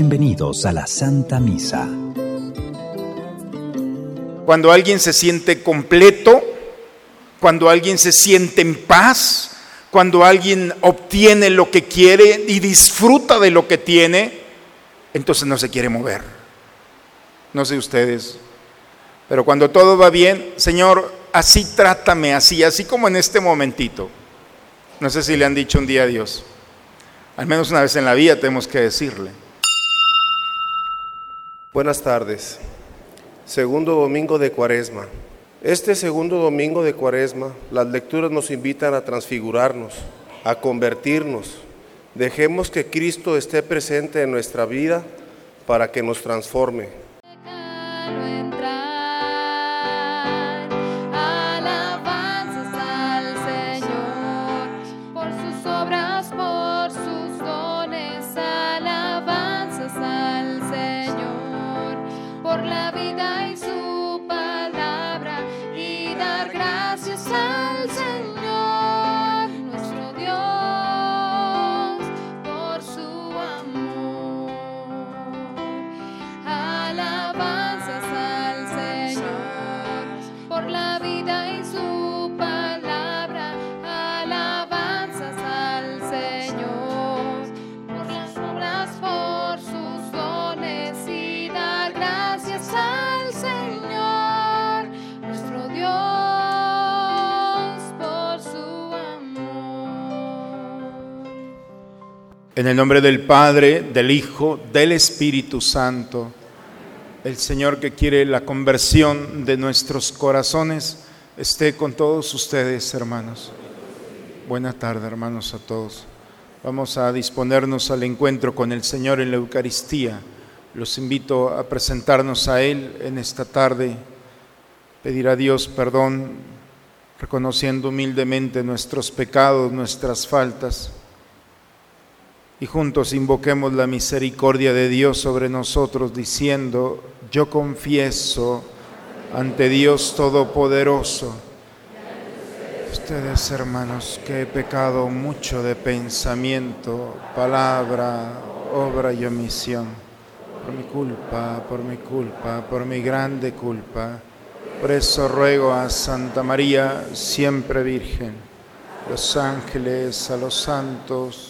Bienvenidos a la Santa Misa. Cuando alguien se siente completo, cuando alguien se siente en paz, cuando alguien obtiene lo que quiere y disfruta de lo que tiene, entonces no se quiere mover. No sé ustedes, pero cuando todo va bien, Señor, así trátame, así, así como en este momentito. No sé si le han dicho un día a Dios. Al menos una vez en la vida tenemos que decirle. Buenas tardes. Segundo domingo de Cuaresma. Este segundo domingo de Cuaresma, las lecturas nos invitan a transfigurarnos, a convertirnos. Dejemos que Cristo esté presente en nuestra vida para que nos transforme. En el nombre del Padre, del Hijo, del Espíritu Santo, el Señor que quiere la conversión de nuestros corazones, esté con todos ustedes, hermanos. Buena tarde, hermanos, a todos. Vamos a disponernos al encuentro con el Señor en la Eucaristía. Los invito a presentarnos a Él en esta tarde, pedir a Dios perdón, reconociendo humildemente nuestros pecados, nuestras faltas y juntos invoquemos la misericordia de Dios sobre nosotros diciendo, yo confieso ante Dios Todopoderoso. Ustedes hermanos, que he pecado mucho de pensamiento, palabra, obra y omisión, por mi culpa, por mi culpa, por mi grande culpa. Por eso ruego a Santa María, siempre Virgen, los ángeles, a los santos,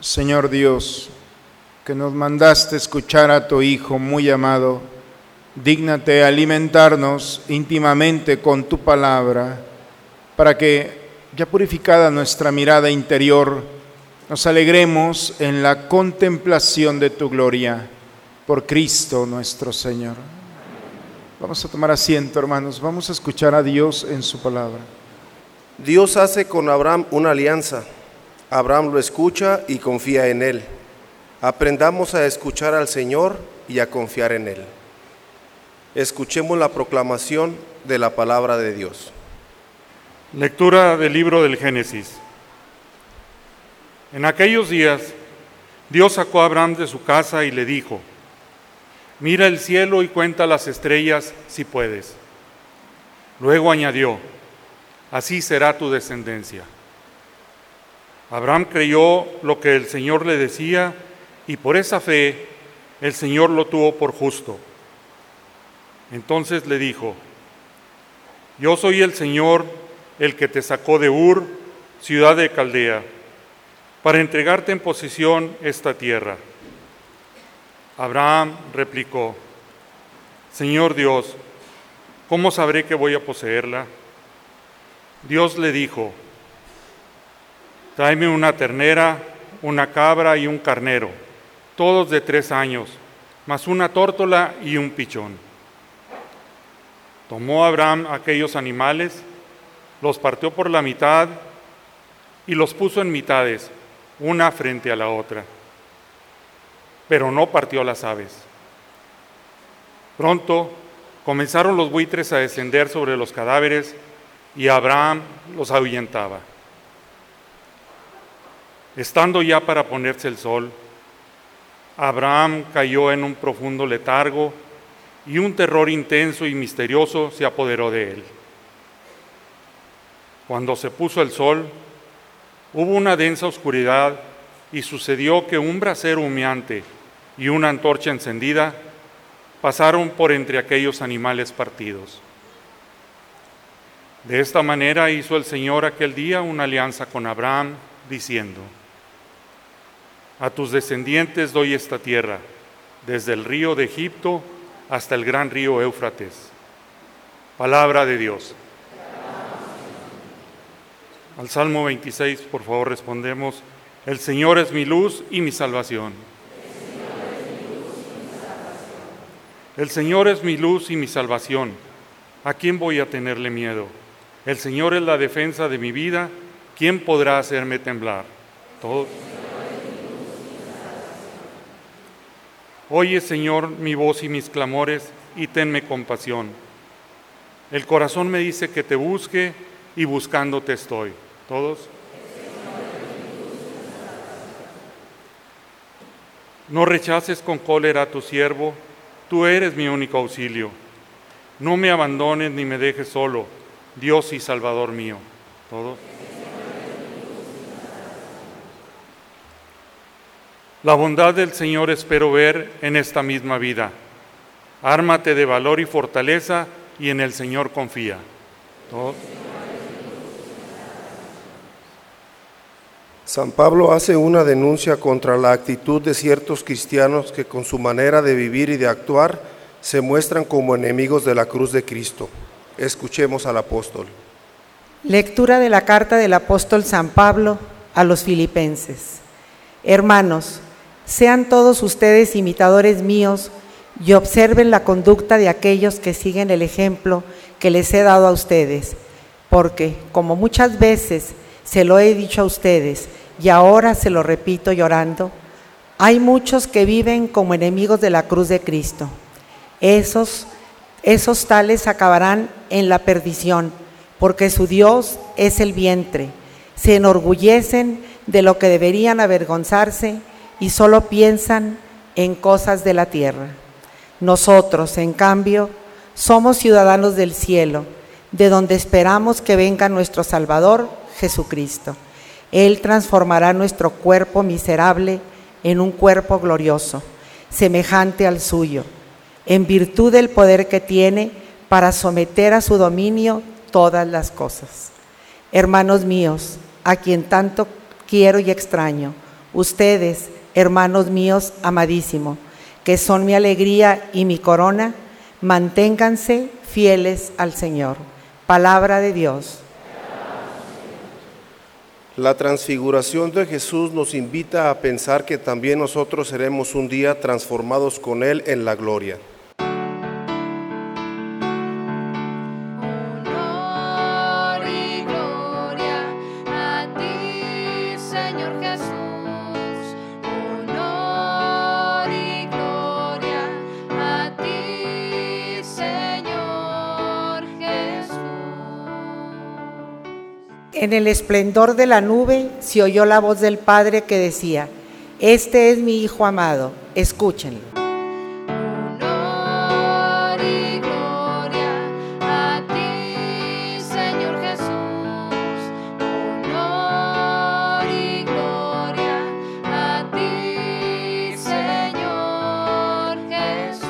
Señor Dios, que nos mandaste escuchar a tu Hijo muy amado, dígnate alimentarnos íntimamente con tu palabra, para que, ya purificada nuestra mirada interior, nos alegremos en la contemplación de tu gloria, por Cristo nuestro Señor. Vamos a tomar asiento, hermanos, vamos a escuchar a Dios en su palabra. Dios hace con Abraham una alianza Abraham lo escucha y confía en él. Aprendamos a escuchar al Señor y a confiar en él. Escuchemos la proclamación de la palabra de Dios. Lectura del libro del Génesis. En aquellos días, Dios sacó a Abraham de su casa y le dijo, mira el cielo y cuenta las estrellas si puedes. Luego añadió, así será tu descendencia. Abraham creyó lo que el Señor le decía y por esa fe el Señor lo tuvo por justo. Entonces le dijo, yo soy el Señor, el que te sacó de Ur, ciudad de Caldea, para entregarte en posesión esta tierra. Abraham replicó, Señor Dios, ¿cómo sabré que voy a poseerla? Dios le dijo, tráeme una ternera, una cabra y un carnero, todos de tres años, más una tórtola y un pichón. Tomó Abraham aquellos animales, los partió por la mitad y los puso en mitades, una frente a la otra, pero no partió las aves. Pronto comenzaron los buitres a descender sobre los cadáveres y Abraham los ahuyentaba. Estando ya para ponerse el sol, Abraham cayó en un profundo letargo y un terror intenso y misterioso se apoderó de él. Cuando se puso el sol, hubo una densa oscuridad y sucedió que un brasero humeante y una antorcha encendida pasaron por entre aquellos animales partidos. De esta manera hizo el Señor aquel día una alianza con Abraham, diciendo, A tus descendientes doy esta tierra, desde el río de Egipto hasta el gran río Éufrates. Palabra de Dios. Al Salmo 26, por favor, respondemos, El Señor es mi luz y mi salvación. El Señor es mi luz y mi salvación. ¿A quién voy a tenerle miedo? El Señor es la defensa de mi vida. ¿Quién podrá hacerme temblar? Todo. Oye, Señor, mi voz y mis clamores, y tenme compasión. El corazón me dice que te busque y buscándote estoy. ¿Todos? No rechaces con cólera a tu siervo, tú eres mi único auxilio. No me abandones ni me dejes solo, Dios y Salvador mío. ¿Todos? La bondad del Señor espero ver en esta misma vida. Ármate de valor y fortaleza y en el Señor confía. San Pablo hace una denuncia contra la actitud de ciertos cristianos que con su manera de vivir y de actuar se muestran como enemigos de la cruz de Cristo. Escuchemos al apóstol. Lectura de la carta del apóstol San Pablo a los filipenses. Hermanos, sean todos ustedes imitadores míos y observen la conducta de aquellos que siguen el ejemplo que les he dado a ustedes, porque como muchas veces se lo he dicho a ustedes y ahora se lo repito llorando, hay muchos que viven como enemigos de la cruz de Cristo. Esos, esos tales acabarán en la perdición, porque su Dios es el vientre. Se enorgullecen de lo que deberían avergonzarse y solo piensan en cosas de la tierra. Nosotros, en cambio, somos ciudadanos del cielo, de donde esperamos que venga nuestro Salvador, Jesucristo. Él transformará nuestro cuerpo miserable en un cuerpo glorioso, semejante al suyo, en virtud del poder que tiene para someter a su dominio todas las cosas. Hermanos míos, a quien tanto quiero y extraño, ustedes, hermanos míos amadísimos, que son mi alegría y mi corona, manténganse fieles al Señor. Palabra de Dios. La transfiguración de Jesús nos invita a pensar que también nosotros seremos un día transformados con Él en la gloria. En el esplendor de la nube se oyó la voz del Padre que decía, Este es mi Hijo amado, escúchenlo. Honor y gloria a ti, Señor Jesús. Honor y gloria a ti, Señor Jesús.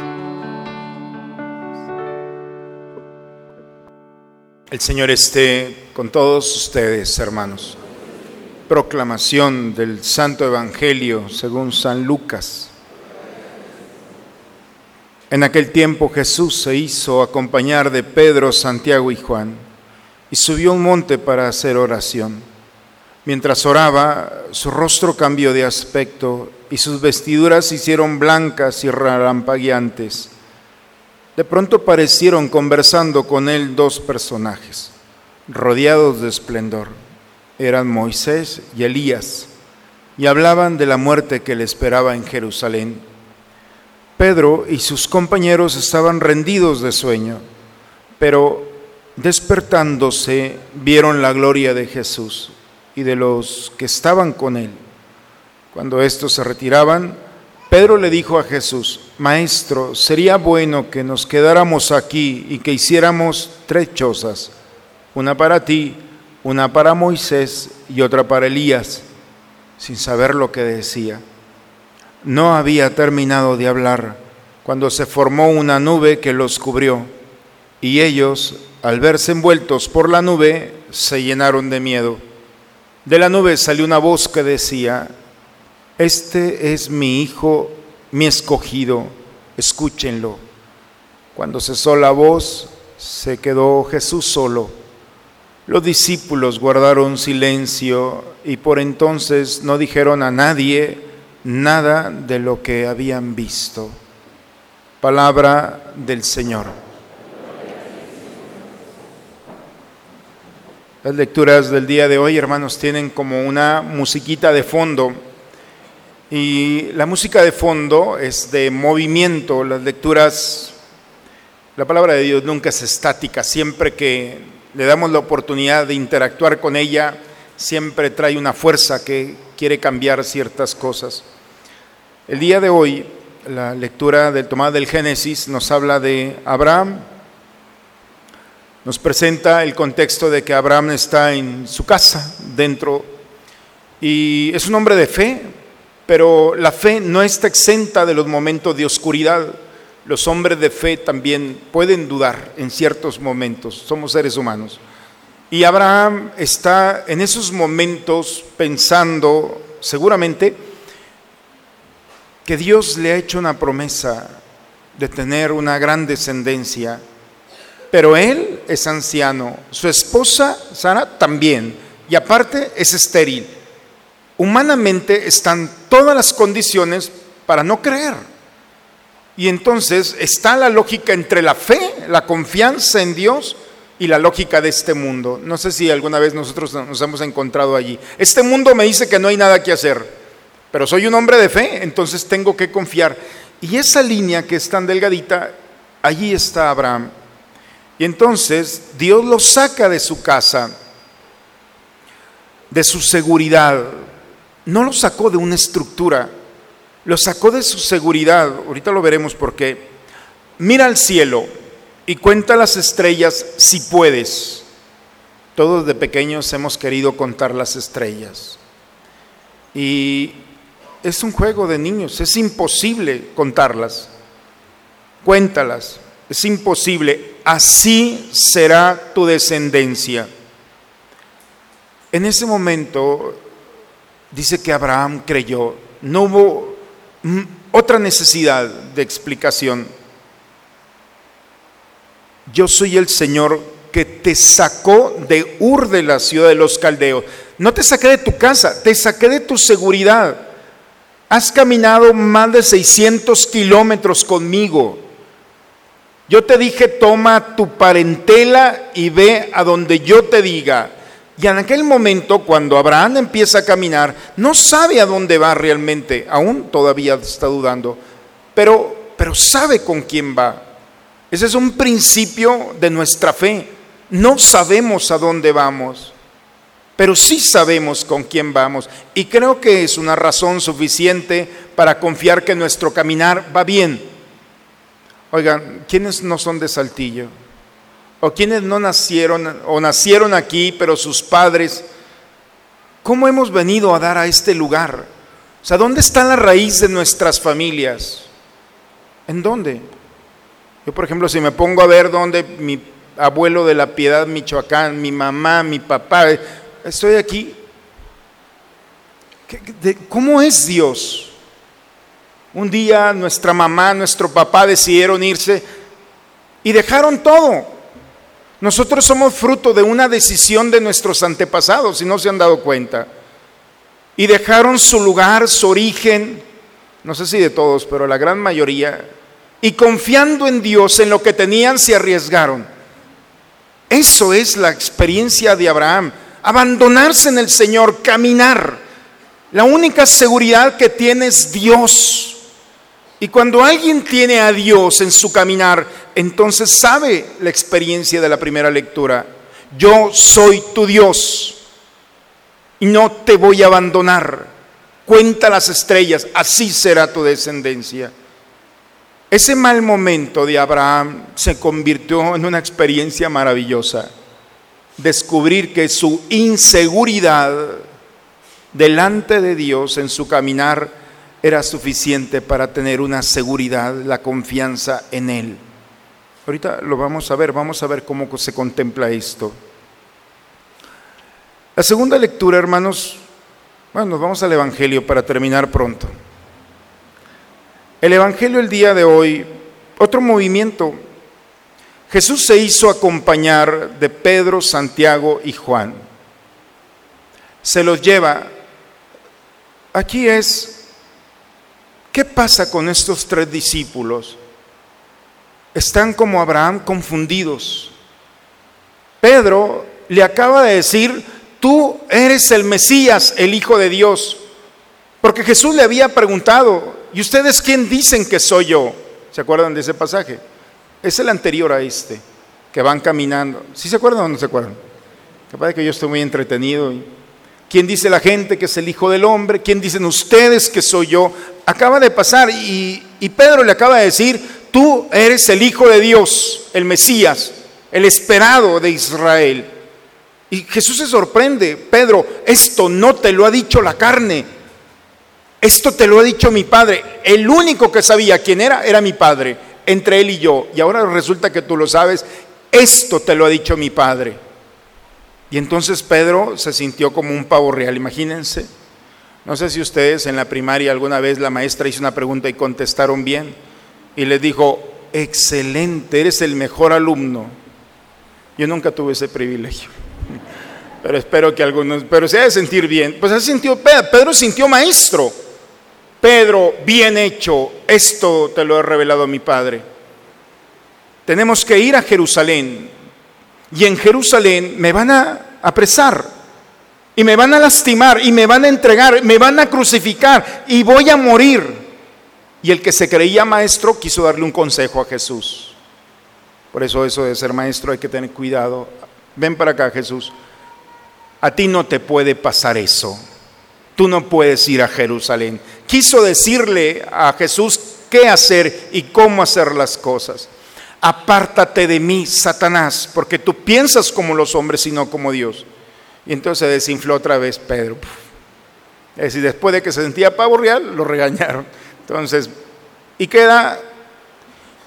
El Señor esté con todos ustedes, hermanos. Proclamación del Santo Evangelio según San Lucas. En aquel tiempo Jesús se hizo acompañar de Pedro, Santiago y Juan y subió un monte para hacer oración. Mientras oraba, su rostro cambió de aspecto y sus vestiduras se hicieron blancas y relampagueantes. De pronto parecieron conversando con él dos personajes, rodeados de esplendor. Eran Moisés y Elías, y hablaban de la muerte que le esperaba en Jerusalén. Pedro y sus compañeros estaban rendidos de sueño, pero despertándose vieron la gloria de Jesús y de los que estaban con él. Cuando estos se retiraban, Pedro le dijo a Jesús, Maestro, sería bueno que nos quedáramos aquí y que hiciéramos tres chozas, una para ti, una para Moisés y otra para Elías, sin saber lo que decía. No había terminado de hablar cuando se formó una nube que los cubrió, y ellos, al verse envueltos por la nube, se llenaron de miedo. De la nube salió una voz que decía, Este es mi Hijo, mi escogido, escúchenlo. Cuando cesó la voz, se quedó Jesús solo. Los discípulos guardaron silencio y por entonces no dijeron a nadie nada de lo que habían visto. Palabra del Señor. Las lecturas del día de hoy, hermanos, tienen como una musiquita de fondo. Y la música de fondo es de movimiento. Las lecturas, la palabra de Dios nunca es estática. Siempre que le damos la oportunidad de interactuar con ella, siempre trae una fuerza que quiere cambiar ciertas cosas. El día de hoy, la lectura del tomado del Génesis nos habla de Abraham, nos presenta el contexto de que Abraham está en su casa, dentro, y es un hombre de fe, pero la fe no está exenta de los momentos de oscuridad. Los hombres de fe también pueden dudar en ciertos momentos, somos seres humanos. Y Abraham está en esos momentos pensando, seguramente, que Dios le ha hecho una promesa de tener una gran descendencia, pero él es anciano, su esposa Sara también, y aparte es estéril. Humanamente están todas las condiciones para no creer. Y entonces está la lógica entre la fe, la confianza en Dios y la lógica de este mundo. No sé si alguna vez nosotros nos hemos encontrado allí. Este mundo me dice que no hay nada que hacer, pero soy un hombre de fe, entonces tengo que confiar. Y esa línea que es tan delgadita, allí está Abraham. Y entonces Dios lo saca de su casa, de su seguridad. No lo sacó de una estructura, lo sacó de su seguridad. Ahorita lo veremos por qué. Mira al cielo y cuenta las estrellas si puedes. Todos de pequeños hemos querido contar las estrellas. Y es un juego de niños, es imposible contarlas. Cuéntalas, es imposible. Así será tu descendencia. En ese momento dice que Abraham creyó. No hubo otra necesidad de explicación. Yo soy el Señor que te sacó de Ur de la ciudad de los caldeos. No te saqué de tu casa, te saqué de tu seguridad. Has caminado más de 600 kilómetros conmigo. Yo te dije, toma tu parentela y ve a donde yo te diga. Y en aquel momento, cuando Abraham empieza a caminar, no sabe a dónde va realmente, aún todavía está dudando, pero, pero sabe con quién va. Ese es un principio de nuestra fe. No sabemos a dónde vamos. pero sí sabemos con quién vamos. Y creo que es una razón suficiente para confiar que nuestro caminar va bien. Oigan, ¿quiénes no son de Saltillo? ¿O quiénes no nacieron o nacieron aquí, pero sus padres? ¿Cómo hemos venido a dar a este lugar? O sea, ¿dónde está la raíz de nuestras familias? ¿En dónde? Yo, por ejemplo, si me pongo a ver dónde mi abuelo de la Piedad, Michoacán, mi mamá, mi papá, estoy aquí. ¿Qué- de- ¿Cómo es Dios? Un día nuestra mamá, nuestro papá decidieron irse y dejaron todo. Nosotros somos fruto de una decisión de nuestros antepasados, si no se han dado cuenta. Y dejaron su lugar, su origen, no sé si de todos, pero la gran mayoría, y confiando en Dios, en lo que tenían, se arriesgaron. Eso es la experiencia de Abraham, abandonarse en el Señor, caminar. La única seguridad que tiene es Dios. Y cuando alguien tiene a Dios en su caminar, entonces sabe la experiencia de la primera lectura. Yo soy tu Dios y no te voy a abandonar. Cuenta las estrellas, así será tu descendencia. Ese mal momento de Abraham se convirtió en una experiencia maravillosa. Descubrir que su inseguridad delante de Dios en su caminar era suficiente para tener una seguridad, la confianza en Él. Ahorita lo vamos a ver, vamos a ver cómo se contempla esto. La segunda lectura, hermanos, bueno, nos vamos al Evangelio para terminar pronto. El Evangelio el día de hoy, otro movimiento. Jesús se hizo acompañar de Pedro, Santiago y Juan. Se los lleva. Aquí es, ¿qué pasa con estos tres discípulos? Están como Abraham confundidos. Pedro le acaba de decir, tú eres el Mesías, el Hijo de Dios. Porque Jesús le había preguntado, ¿y ustedes quién dicen que soy yo? ¿Se acuerdan de ese pasaje? Es el anterior a este, que van caminando. ¿Sí se acuerdan o no se acuerdan? Capaz de que yo estoy muy entretenido. y- ¿Quién dice la gente que es el Hijo del Hombre? ¿Quién dicen ustedes que soy yo? Acaba de pasar y, y Pedro le acaba de decir, tú eres el Hijo de Dios, el Mesías, el esperado de Israel. Y Jesús se sorprende, Pedro, esto no te lo ha dicho la carne, esto te lo ha dicho mi padre. El único que sabía quién era era mi padre, entre él y yo. Y ahora resulta que tú lo sabes, esto te lo ha dicho mi padre. Y entonces Pedro se sintió como un pavo real, imagínense. No sé si ustedes en la primaria alguna vez la maestra hizo una pregunta y contestaron bien. Y les dijo, excelente, eres el mejor alumno. Yo nunca tuve ese privilegio. Pero espero que algunos, pero se ha de sentir bien. Pues así sintió Pedro, Pedro sintió maestro. Pedro, bien hecho, esto te lo he revelado mi Padre. Tenemos que ir a Jerusalén y en Jerusalén me van a apresar y me van a lastimar y me van a entregar, me van a crucificar y voy a morir. Y el que se creía maestro quiso darle un consejo a Jesús. Por eso eso de ser maestro hay que tener cuidado. Ven para acá Jesús. A ti no te puede pasar eso. Tú no puedes ir a Jerusalén. Quiso decirle a Jesús qué hacer y cómo hacer las cosas. Apártate de mí, Satanás, porque tú piensas como los hombres y no como Dios. Y entonces se desinfló otra vez Pedro. Es decir, después de que se sentía pavo real, lo regañaron. Entonces, y queda,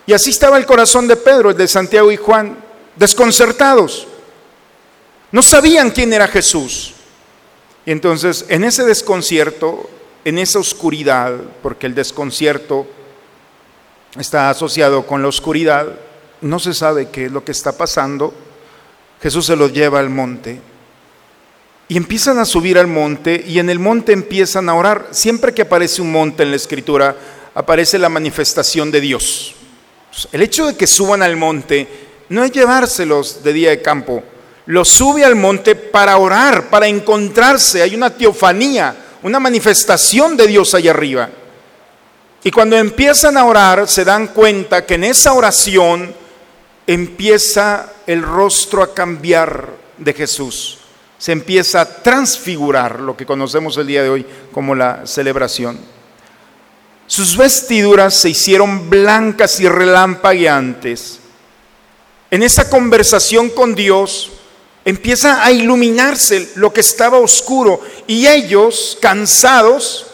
y así estaba el corazón de Pedro, el de Santiago y Juan, desconcertados. No sabían quién era Jesús. Y entonces, en ese desconcierto, en esa oscuridad, porque el desconcierto está asociado con la oscuridad, no se sabe qué es lo que está pasando, Jesús se los lleva al monte. Y empiezan a subir al monte y en el monte empiezan a orar. Siempre que aparece un monte en la escritura, aparece la manifestación de Dios. El hecho de que suban al monte no es llevárselos de día de campo, los sube al monte para orar, para encontrarse. Hay una teofanía, una manifestación de Dios allá arriba. Y cuando empiezan a orar, se dan cuenta que en esa oración empieza el rostro a cambiar de Jesús. se empieza a transfigurar lo que conocemos el día de hoy como la celebración. Sus vestiduras se hicieron blancas y relampagueantes. En esa conversación con Dios empieza a iluminarse lo que estaba oscuro y ellos, cansados,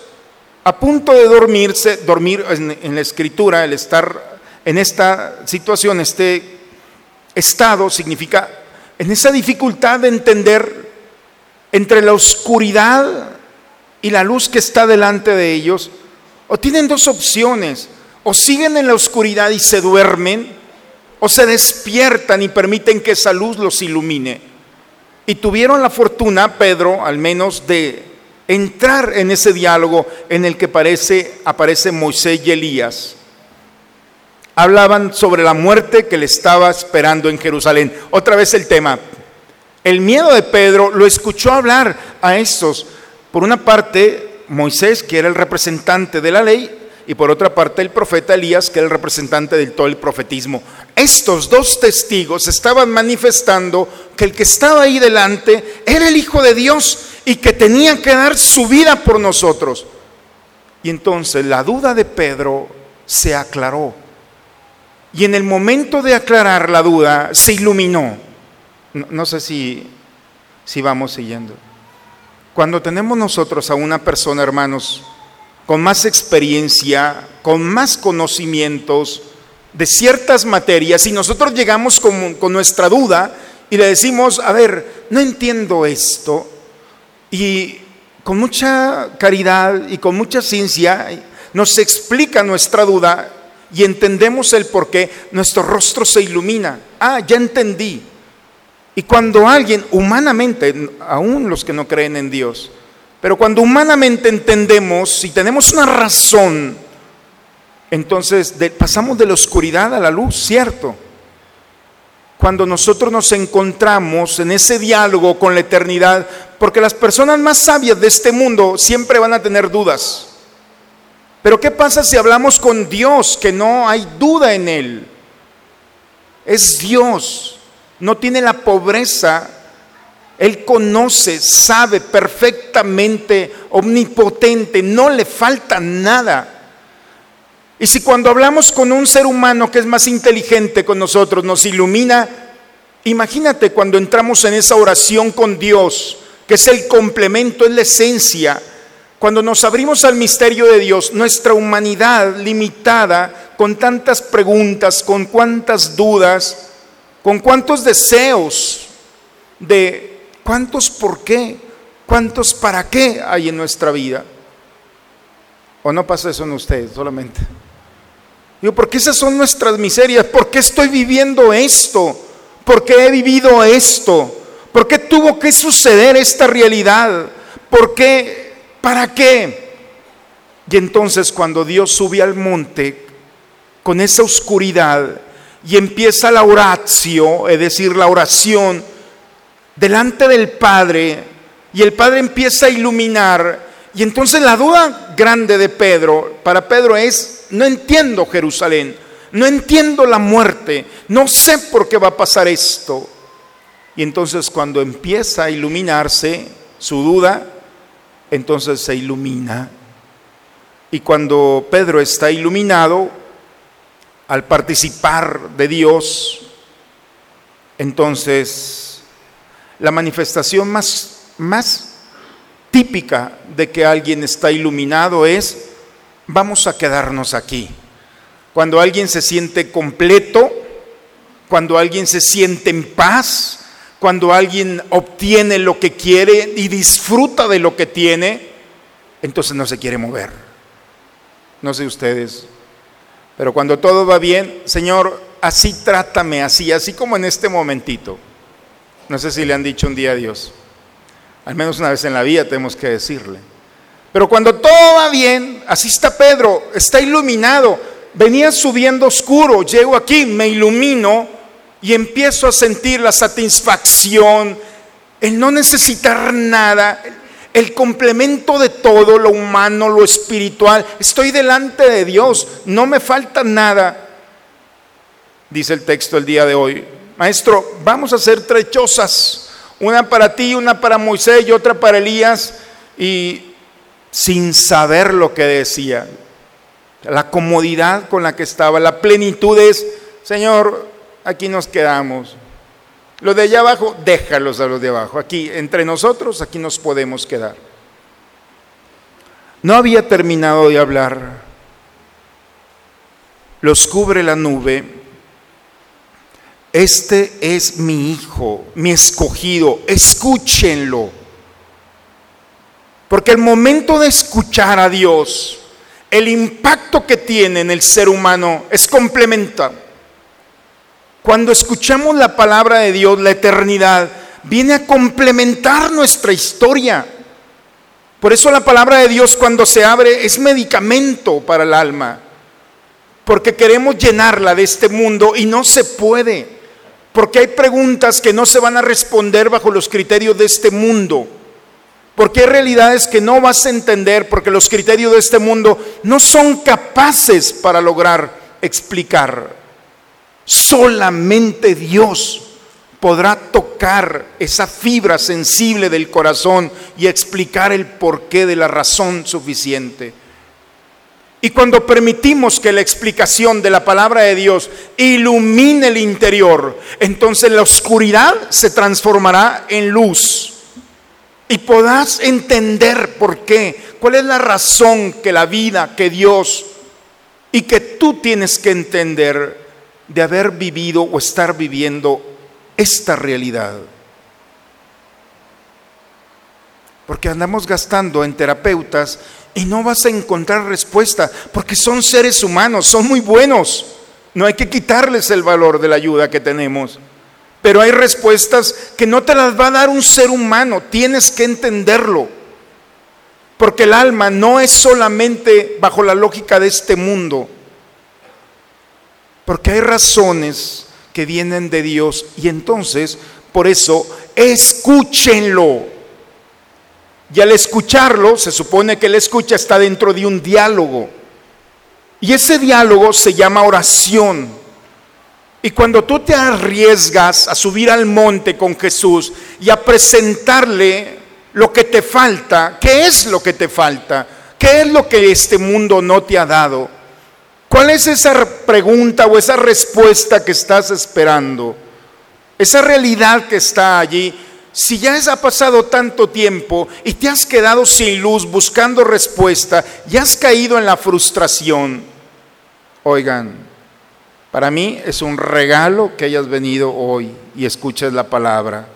a punto de dormirse, dormir en, en la escritura, el estar en esta situación, este estado, significa en esa dificultad de entender entre la oscuridad y la luz que está delante de ellos, o tienen dos opciones, o siguen en la oscuridad y se duermen, o se despiertan y permiten que esa luz los ilumine. Y tuvieron la fortuna, Pedro, al menos, de entrar en ese diálogo en el que parece, aparece Moisés y Elías. Hablaban sobre la muerte que le estaba esperando en Jerusalén. Otra vez el tema. El miedo de Pedro lo escuchó hablar a estos. Por una parte, Moisés, que era el representante de la ley, y por otra parte el profeta Elías, que era el representante del todo el profetismo. Estos dos testigos estaban manifestando que el que estaba ahí delante era el Hijo de Dios y que tenía que dar su vida por nosotros. Y entonces la duda de Pedro se aclaró. Y en el momento de aclarar la duda, se iluminó. No, sé si, si vamos siguiendo. Cuando tenemos nosotros a una persona, hermanos, con más experiencia, con más conocimientos de ciertas materias, y nosotros llegamos con, con nuestra duda y le decimos, a ver, no entiendo esto, y con mucha caridad y con mucha ciencia nos explica nuestra duda y entendemos el por qué, nuestro rostro se ilumina. Ah, ya entendí. Y cuando alguien humanamente, aún los que no creen en Dios, pero cuando humanamente entendemos y tenemos una razón, entonces pasamos de la oscuridad a la luz, ¿cierto? Cuando nosotros nos encontramos en ese diálogo con la eternidad, porque las personas más sabias de este mundo siempre van a tener dudas. Pero ¿qué pasa si hablamos con Dios, que no hay duda en Él? Es Dios, no tiene la pobreza, Él conoce, sabe perfectamente, omnipotente, no le falta nada. Y si cuando hablamos con un ser humano que es más inteligente con nosotros nos ilumina, imagínate cuando entramos en esa oración con Dios, que es el complemento, es la esencia, cuando nos abrimos al misterio de Dios, nuestra humanidad limitada, con tantas preguntas, con cuántas dudas, con cuántos deseos de cuántos por qué, cuántos para qué hay en nuestra vida. ¿O no pasa eso en ustedes solamente? Digo, porque esas son nuestras miserias. ¿Por qué estoy viviendo esto? ¿Por qué he vivido esto? ¿Por qué tuvo que suceder esta realidad? ¿Por qué? ¿Para qué? Y entonces cuando Dios sube al monte con esa oscuridad y empieza la oratio, es decir, la oración delante del Padre, y el Padre empieza a iluminar, y entonces la duda grande de Pedro, para Pedro es, no entiendo Jerusalén, no entiendo la muerte, no sé por qué va a pasar esto. Y entonces cuando empieza a iluminarse su duda, entonces se ilumina. Y cuando Pedro está iluminado, al participar de Dios, entonces la manifestación más, más típica de que alguien está iluminado es, vamos a quedarnos aquí. Cuando alguien se siente completo, cuando alguien se siente en paz, cuando alguien obtiene lo que quiere y disfruta de lo que tiene, entonces no se quiere mover. No sé ustedes, pero cuando todo va bien, Señor, así trátame, así, así como en este momentito. No sé si le han dicho un día a Dios. Al menos una vez en la vida tenemos que decirle. Pero cuando todo va bien, así está Pedro, está iluminado. Venía subiendo oscuro, llego aquí, me ilumino y empiezo a sentir la satisfacción, el no necesitar nada, el complemento de todo, lo humano, lo espiritual. Estoy delante de Dios, no me falta nada. Dice el texto el día de hoy, maestro, vamos a hacer trechosas, una para ti, una para Moisés y otra para Elías, y sin saber lo que decía. La comodidad con la que estaba, la plenitud es, Señor, aquí nos quedamos. Los de allá abajo, déjalos a los de abajo. Aquí, entre nosotros, aquí nos podemos quedar. No había terminado de hablar. Los cubre la nube. Este es mi hijo, mi escogido. Escúchenlo. Porque el momento de escuchar a Dios, el impacto que tiene en el ser humano es complementar. Cuando escuchamos la palabra de Dios, la eternidad, viene a complementar nuestra historia. Por eso la palabra de Dios cuando se abre es medicamento para el alma. Porque queremos llenarla de este mundo y no se puede. Porque hay preguntas que no se van a responder bajo los criterios de este mundo. Porque hay realidades que no vas a entender porque los criterios de este mundo no son capaces para lograr explicar. Solamente Dios podrá tocar esa fibra sensible del corazón y explicar el porqué de la razón suficiente. Y cuando permitimos que la explicación de la palabra de Dios ilumine el interior, entonces la oscuridad se transformará en luz. Y podrás entender por qué, cuál es la razón que la vida, que Dios y que tú tienes que entender de haber vivido o estar viviendo esta realidad. Porque andamos gastando en terapeutas y no vas a encontrar respuesta, porque son seres humanos, son muy buenos. No hay que quitarles el valor de la ayuda que tenemos. Pero hay respuestas que no te las va a dar un ser humano, tienes que entenderlo. Porque el alma no es solamente bajo la lógica de este mundo, porque hay razones que vienen de Dios y entonces, por eso, escúchenlo. Y al escucharlo, se supone que el escucha está dentro de un diálogo. Y ese diálogo se llama oración. Y cuando tú te arriesgas a subir al monte con Jesús y a presentarle lo que te falta, ¿qué es lo que te falta? ¿Qué es lo que este mundo no te ha dado? ¿Cuál es esa pregunta o esa respuesta que estás esperando? Esa realidad que está allí. Si ya ha pasado tanto tiempo y te has quedado sin luz buscando respuesta y has caído en la frustración, oigan, para mí es un regalo que hayas venido hoy y escuches la palabra.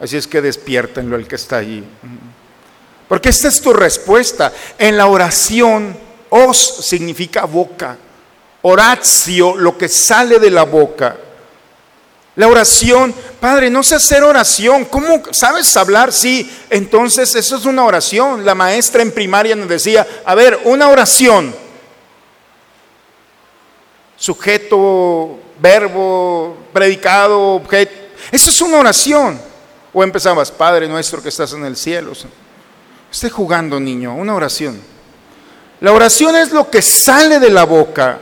Así es que despiértenlo el que está allí. Porque esta es tu respuesta. En la oración Os significa boca. Horacio, lo que sale de la boca. La oración, Padre, no sé hacer oración. ¿Cómo sabes hablar? Sí, entonces eso es una oración. La maestra en primaria nos decía, a ver, una oración. Sujeto, verbo, predicado, objeto. Eso es una oración. O empezabas, Padre nuestro que estás en el cielo. Esté jugando, niño, una oración. La oración es lo que sale de la boca.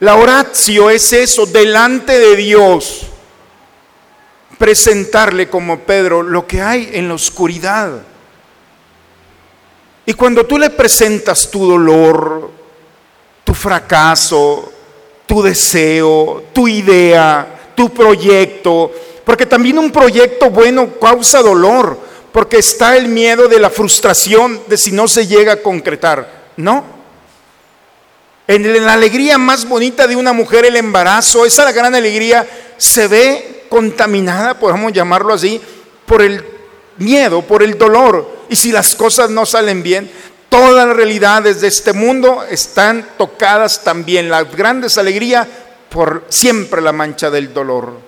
La oratio es eso, delante de Dios, presentarle como Pedro lo que hay en la oscuridad. Y cuando tú le presentas tu dolor, tu fracaso, tu deseo, tu idea, tu proyecto, porque también un proyecto bueno causa dolor, porque está el miedo de la frustración de si no se llega a concretar. No. En la alegría más bonita de una mujer, el embarazo, esa gran alegría se ve contaminada, podemos llamarlo así, por el miedo, por el dolor. Y si las cosas no salen bien, todas las realidades de este mundo están tocadas también. La grandes alegría por siempre la mancha del dolor.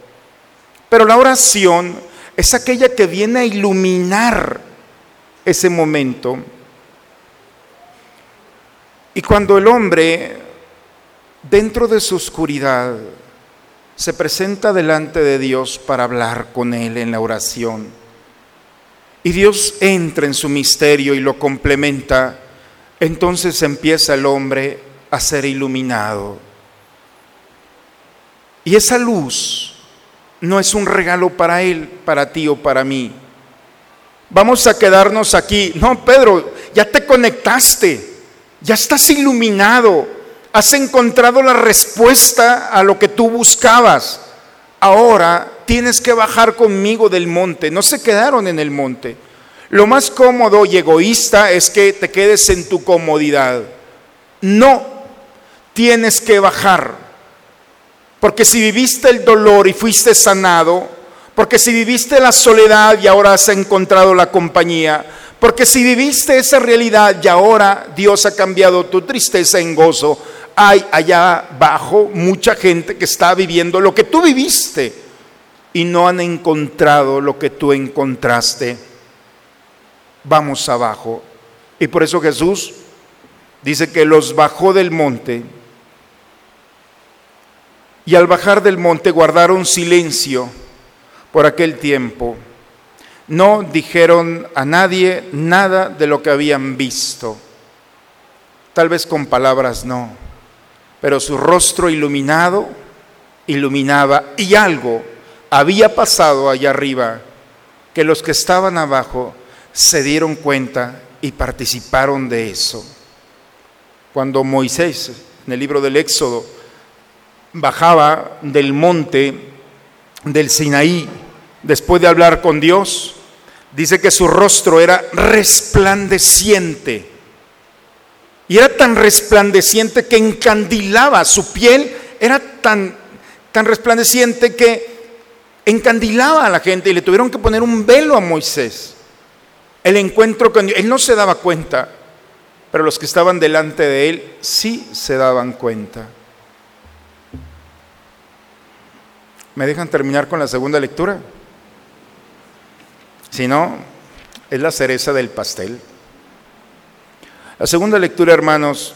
Pero la oración es aquella que viene a iluminar ese momento. Y cuando el hombre, dentro de su oscuridad, se presenta delante de Dios para hablar con Él en la oración, y Dios entra en su misterio y lo complementa, entonces empieza el hombre a ser iluminado. Y esa luz no es un regalo para Él, para ti o para mí. Vamos a quedarnos aquí. No, Pedro, ya te conectaste, ya estás iluminado, has encontrado la respuesta a lo que tú buscabas. Ahora tienes que bajar conmigo del monte. No se quedaron en el monte. Lo más cómodo y egoísta es que te quedes en tu comodidad. No, tienes que bajar. Porque si viviste el dolor y fuiste sanado, porque si viviste la soledad y ahora has encontrado la compañía, porque si viviste esa realidad y ahora Dios ha cambiado tu tristeza en gozo, hay allá abajo mucha gente que está viviendo lo que tú viviste y no han encontrado lo que tú encontraste. Vamos abajo. Y por eso Jesús dice que los bajó del monte y al bajar del monte guardaron silencio por aquel tiempo. No dijeron a nadie nada de lo que habían visto. Tal vez con palabras no, pero su rostro iluminado iluminaba y algo había pasado allá arriba que los que estaban abajo se dieron cuenta y participaron de eso. Cuando Moisés, en el libro del Éxodo, bajaba del monte del Sinaí, después de hablar con Dios, dice que su rostro era resplandeciente. Y era tan resplandeciente que encandilaba, su piel era tan, tan resplandeciente que encandilaba a la gente y le tuvieron que poner un velo a Moisés. El encuentro con Dios, él no se daba cuenta, pero los que estaban delante de él sí se daban cuenta. ¿Me dejan terminar con la segunda lectura? Si no, es la cereza del pastel. La segunda lectura, hermanos,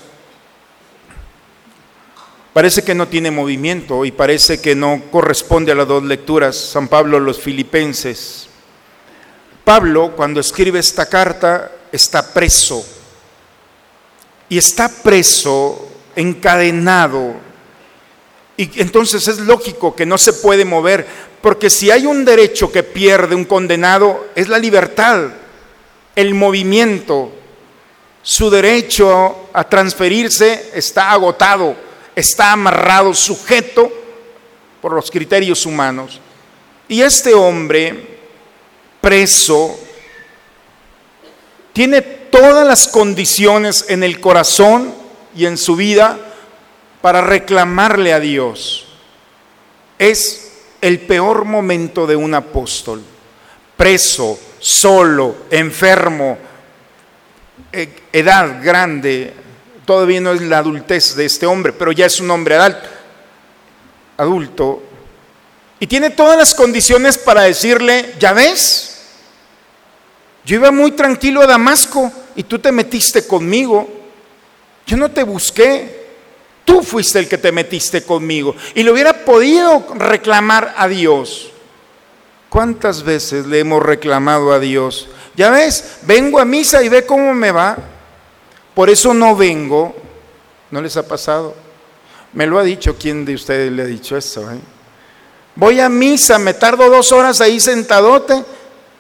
parece que no tiene movimiento y parece que no corresponde a las dos lecturas. San Pablo, los filipenses. Pablo, cuando escribe esta carta, está preso. Y está preso, encadenado, y entonces es lógico que no se puede mover, porque si hay un derecho que pierde un condenado, es la libertad, el movimiento. Su derecho a transferirse está agotado, está amarrado, sujeto por los criterios humanos. Y este hombre, preso, tiene todas las condiciones en el corazón y en su vida para reclamarle a Dios. Es el peor momento de un apóstol. Preso, solo, enfermo, e- edad grande. Todavía no es la adultez de este hombre, pero ya es un hombre adulto. Y tiene todas las condiciones para decirle, ya ves, yo iba muy tranquilo a Damasco y tú te metiste conmigo. Yo no te busqué, Tú fuiste el que te metiste conmigo. Y le hubiera podido reclamar a Dios. ¿Cuántas veces le hemos reclamado a Dios? Ya ves, vengo a misa y ve cómo me va. Por eso no vengo. ¿No les ha pasado? Me lo ha dicho, ¿quién de ustedes le ha dicho eso? eh? Voy a misa, me tardo dos horas ahí sentadote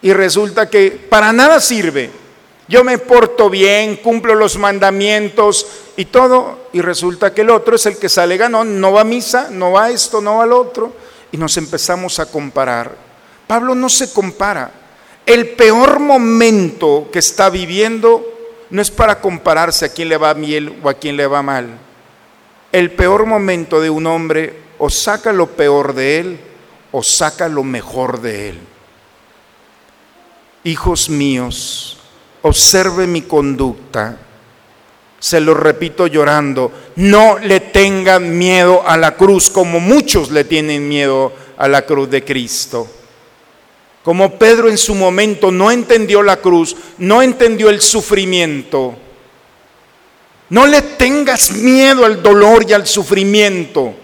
y resulta que para nada sirve. Yo me porto bien, cumplo los mandamientos y todo, y resulta que el otro es el que sale ganón, no va a misa, no va a esto, no va al otro, y nos empezamos a comparar. Pablo no se compara. El peor momento que está viviendo no es para compararse a quién le va bien o a quién le va mal. El peor momento de un hombre o saca lo peor de él o saca lo mejor de él. Hijos míos, observe mi conducta. Se lo repito llorando, no le tengan miedo a la cruz como muchos le tienen miedo a la cruz de Cristo. Como Pedro en su momento no entendió la cruz, no entendió el sufrimiento. No le tengas miedo al dolor y al sufrimiento.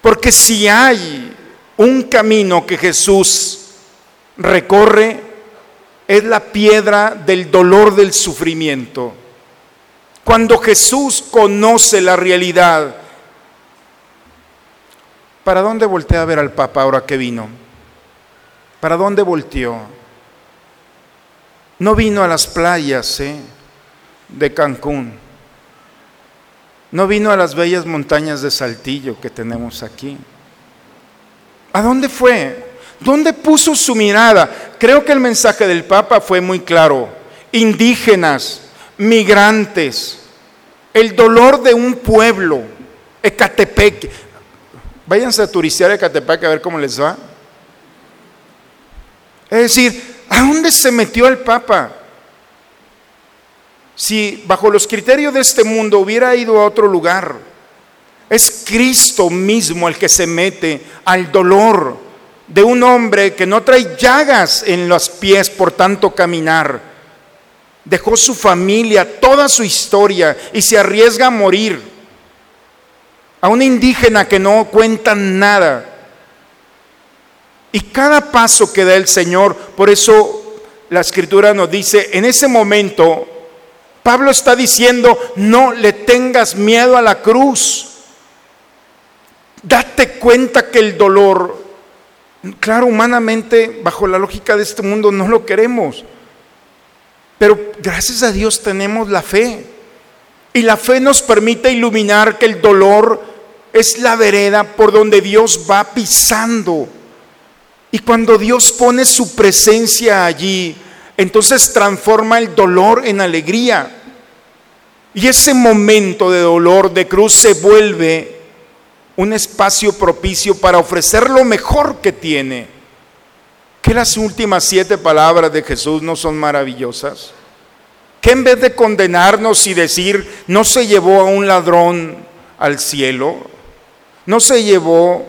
Porque si hay un camino que Jesús recorre, es la piedra del dolor del sufrimiento. Cuando Jesús conoce la realidad ¿Para dónde voltea a ver al Papa ahora que vino? ¿Para dónde volteó? No vino a las playas ¿eh? de Cancún. No vino a las bellas montañas de Saltillo que tenemos aquí. ¿A dónde fue? ¿Dónde puso su mirada? Creo que el mensaje del Papa fue muy claro. Indígenas, migrantes, el dolor de un pueblo, Ecatepec. Váyanse a turistear Ecatepec a ver cómo les va. Es decir, ¿a dónde se metió el Papa? Si bajo los criterios de este mundo hubiera ido a otro lugar, es Cristo mismo el que se mete al dolor de un hombre que no trae llagas en los pies por tanto caminar. Dejó su familia, toda su historia y se arriesga a morir. A un indígena que no cuenta nada. Y cada paso que da el Señor, por eso la escritura nos dice, en ese momento, Pablo está diciendo, no le tengas miedo a la cruz. Date cuenta que el dolor, claro, humanamente, bajo la lógica de este mundo, no lo queremos. Pero gracias a Dios tenemos la fe. Y la fe nos permite iluminar que el dolor es la vereda por donde Dios va pisando. Y cuando Dios pone su presencia allí, entonces transforma el dolor en alegría. Y ese momento de dolor, de cruz, se vuelve un espacio propicio para ofrecer lo mejor que tiene. ¿Que las últimas siete palabras de Jesús no son maravillosas? Que en vez de condenarnos y decir, no se llevó a un ladrón al cielo, no se llevó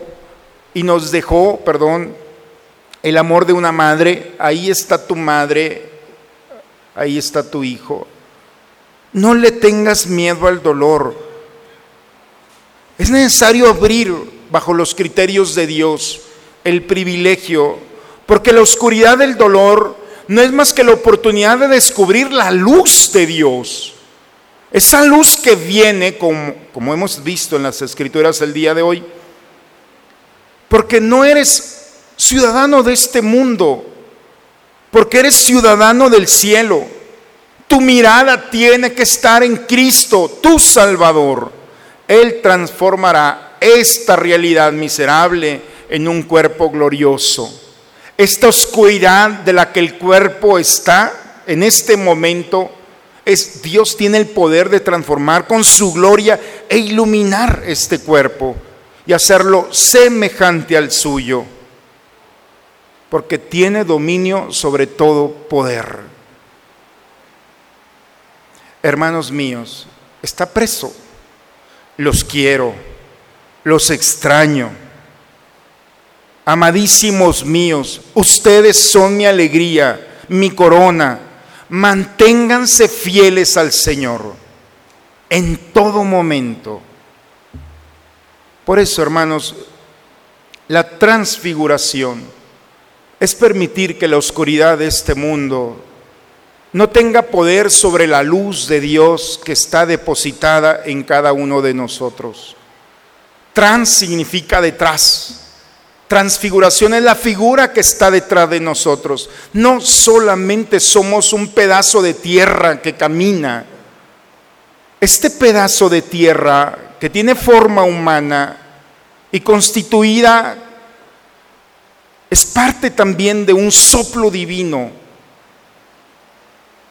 y nos dejó, perdón, el amor de una madre, ahí está tu madre, ahí está tu hijo. No le tengas miedo al dolor. Es necesario abrir bajo los criterios de Dios el privilegio, porque la oscuridad del dolor no es más que la oportunidad de descubrir la luz de Dios. Esa luz que viene, como, como hemos visto en las escrituras el día de hoy, porque no eres ciudadano de este mundo, porque eres ciudadano del cielo. Tu mirada tiene que estar en Cristo, tu Salvador. Él transformará esta realidad miserable en un cuerpo glorioso. Esta oscuridad de la que el cuerpo está en este momento es Dios tiene el poder de transformar con su gloria e iluminar este cuerpo y hacerlo semejante al suyo porque tiene dominio sobre todo poder. Hermanos míos, está preso. Los quiero, los extraño. Amadísimos míos, ustedes son mi alegría, mi corona. Manténganse fieles al Señor en todo momento. Por eso, hermanos, la transfiguración es permitir que la oscuridad de este mundo no tenga poder sobre la luz de Dios que está depositada en cada uno de nosotros. Trans significa detrás. Transfiguración es la figura que está detrás de nosotros. No solamente somos un pedazo de tierra que camina. Este pedazo de tierra que tiene forma humana y constituida es parte también de un soplo divino.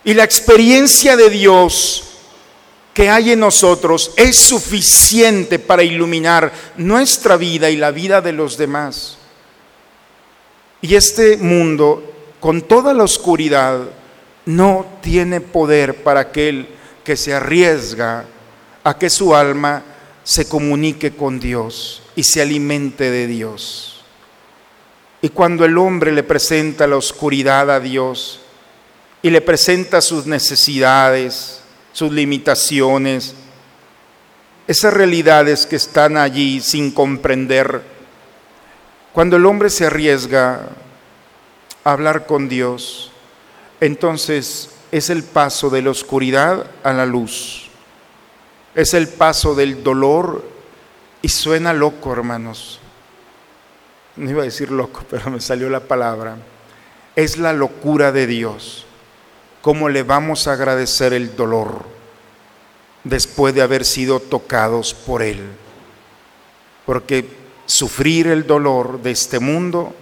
Y la experiencia de Dios que hay en nosotros es suficiente para iluminar nuestra vida y la vida de los demás. Y este mundo, con toda la oscuridad, no tiene poder para aquel que se arriesga a que su alma se comunique con Dios y se alimente de Dios. Y cuando el hombre le presenta la oscuridad a Dios y le presenta sus necesidades, sus limitaciones, esas realidades que están allí sin comprender, cuando el hombre se arriesga a hablar con Dios, entonces es el paso de la oscuridad a la luz, es el paso del dolor y suena loco, hermanos. No iba a decir loco, pero me salió la palabra, es la locura de Dios. ¿Cómo le vamos a agradecer el dolor después de haber sido tocados por Él? Porque sufrir el dolor de este mundo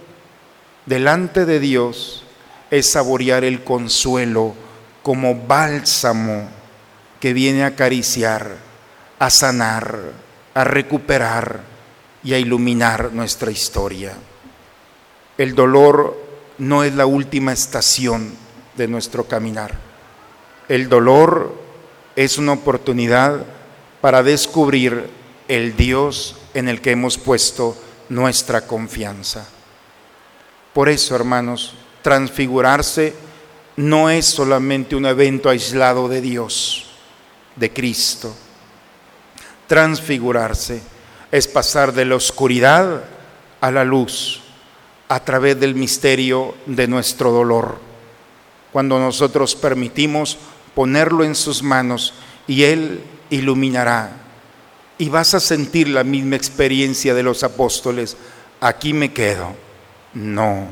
delante de Dios es saborear el consuelo como bálsamo que viene a acariciar, a sanar, a recuperar y a iluminar nuestra historia. El dolor no es la última estación de nuestro caminar. El dolor es una oportunidad para descubrir el Dios en el que hemos puesto nuestra confianza. Por eso, hermanos, transfigurarse no es solamente un evento aislado de Dios, de Cristo. Transfigurarse es pasar de la oscuridad a la luz a través del misterio de nuestro dolor. Cuando nosotros permitimos ponerlo en sus manos y Él iluminará. Y vas a sentir la misma experiencia de los apóstoles. Aquí me quedo. No.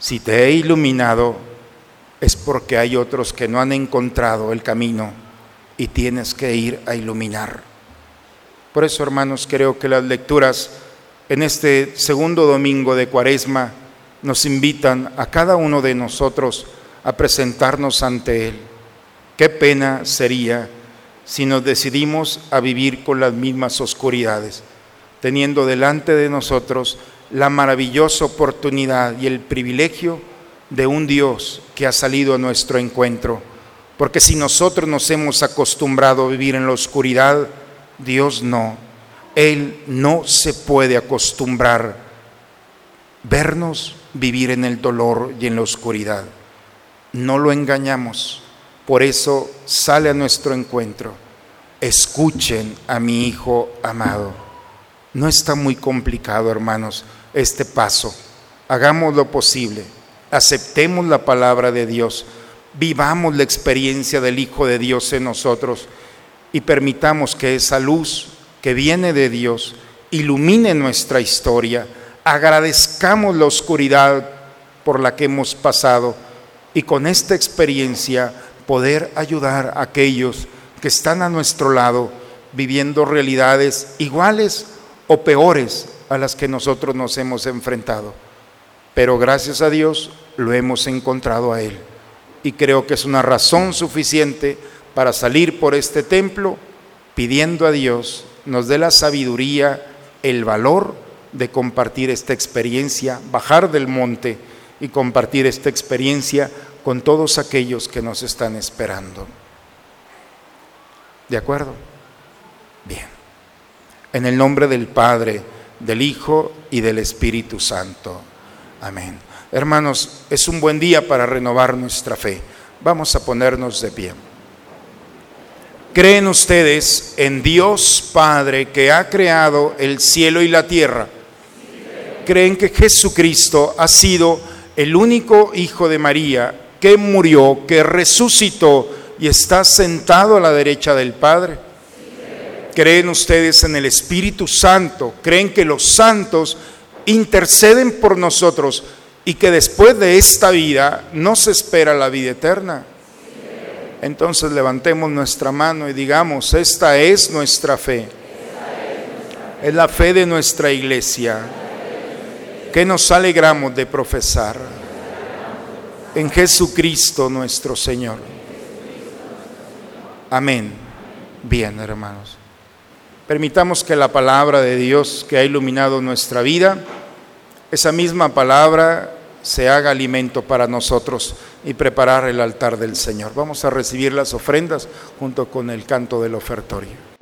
Si te he iluminado es porque hay otros que no han encontrado el camino y tienes que ir a iluminar. Por eso, hermanos, creo que las lecturas en este segundo domingo de Cuaresma nos invitan a cada uno de nosotros a presentarnos ante Él. Qué pena sería si nos decidimos a vivir con las mismas oscuridades, teniendo delante de nosotros la maravillosa oportunidad y el privilegio de un Dios que ha salido a nuestro encuentro. Porque si nosotros nos hemos acostumbrado a vivir en la oscuridad, Dios no. Él no se puede acostumbrar vernos vivir en el dolor y en la oscuridad. No lo engañamos. Por eso sale a nuestro encuentro. Escuchen a mi Hijo amado. No está muy complicado, hermanos, este paso. Hagamos lo posible. Aceptemos la palabra de Dios. Vivamos la experiencia del Hijo de Dios en nosotros y permitamos que esa luz que viene de Dios ilumine nuestra historia. Agradezcamos la oscuridad por la que hemos pasado y con esta experiencia poder ayudar a aquellos que están a nuestro lado viviendo realidades iguales o peores a las que nosotros nos hemos enfrentado. Pero gracias a Dios lo hemos encontrado a Él. Y creo que es una razón suficiente para salir por este templo pidiendo a Dios nos dé la sabiduría, el valor de compartir esta experiencia, bajar del monte y compartir esta experiencia con todos aquellos que nos están esperando. ¿De acuerdo? Bien. En el nombre del Padre, del Hijo y del Espíritu Santo. Amén. Hermanos, es un buen día para renovar nuestra fe. Vamos a ponernos de pie. ¿Creen ustedes en Dios Padre que ha creado el cielo y la tierra? ¿Creen que Jesucristo ha sido el único Hijo de María que murió, que resucitó y está sentado a la derecha del Padre. ¿Creen ustedes en el Espíritu Santo? ¿Creen que los santos interceden por nosotros y que después de esta vida nos espera la vida eterna? Entonces levantemos nuestra mano y digamos, esta es nuestra fe. Es la fe de nuestra iglesia que nos alegramos de profesar en Jesucristo nuestro Señor. Amén. Bien, hermanos. Permitamos que la palabra de Dios que ha iluminado nuestra vida, esa misma palabra se haga alimento para nosotros y preparar el altar del Señor. Vamos a recibir las ofrendas junto con el canto del ofertorio.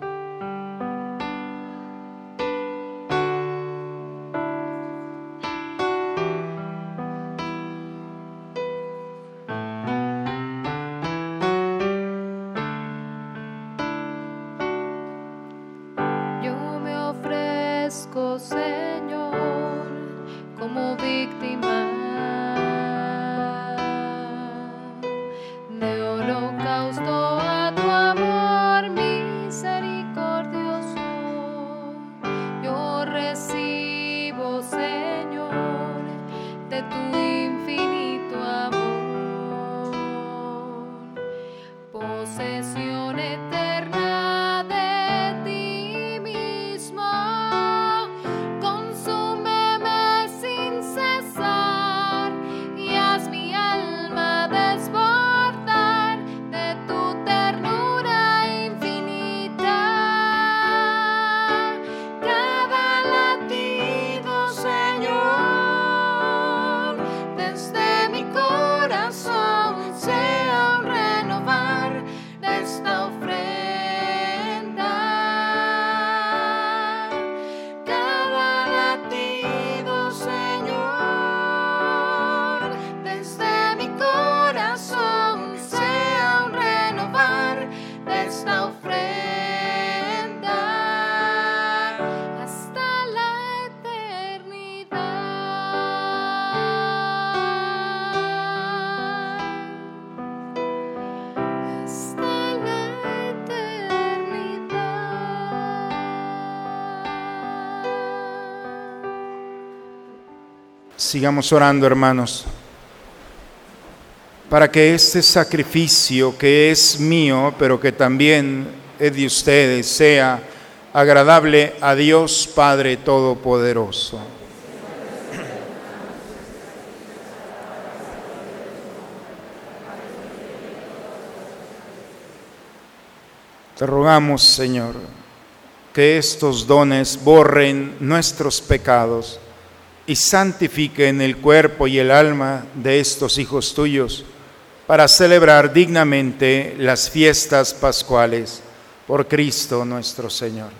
Sigamos orando, hermanos, para que este sacrificio que es mío, pero que también es de ustedes, sea agradable a Dios Padre Todopoderoso. Te rogamos, Señor, que estos dones borren nuestros pecados y santifiquen el cuerpo y el alma de estos hijos tuyos para celebrar dignamente las fiestas pascuales por Cristo nuestro Señor.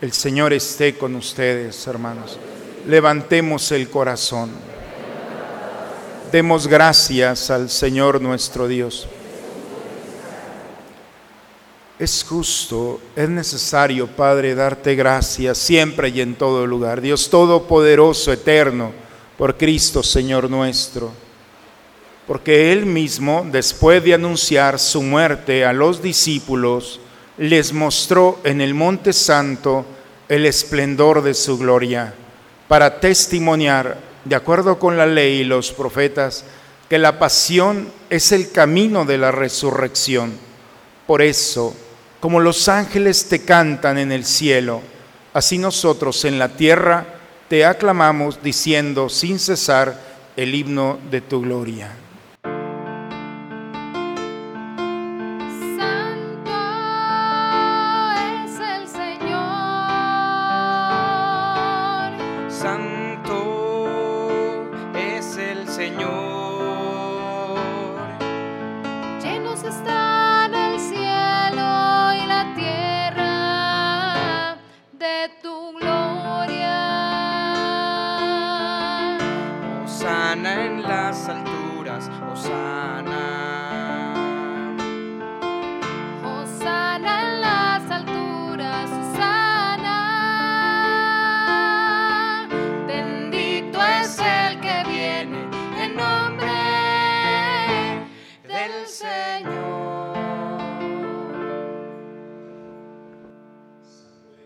El Señor esté con ustedes, hermanos. Levantemos el corazón. Demos gracias al Señor nuestro Dios. Es justo, es necesario, Padre, darte gracias siempre y en todo lugar. Dios Todopoderoso, eterno, por Cristo, Señor nuestro. Porque Él mismo, después de anunciar su muerte a los discípulos, les mostró en el Monte Santo el esplendor de su gloria, para testimoniar, de acuerdo con la ley y los profetas, que la pasión es el camino de la resurrección. Por eso, como los ángeles te cantan en el cielo, así nosotros en la tierra te aclamamos diciendo sin cesar el himno de tu gloria.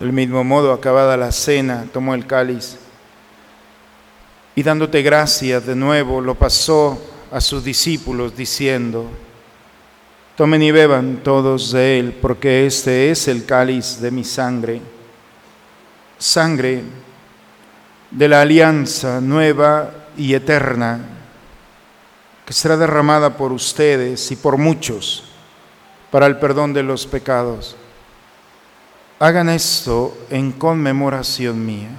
Del mismo modo, acabada la cena, tomó el cáliz y dándote gracias de nuevo, lo pasó a sus discípulos diciendo, tomen y beban todos de él, porque este es el cáliz de mi sangre, sangre de la alianza nueva y eterna que será derramada por ustedes y por muchos para el perdón de los pecados. Hagan esto en conmemoración mía.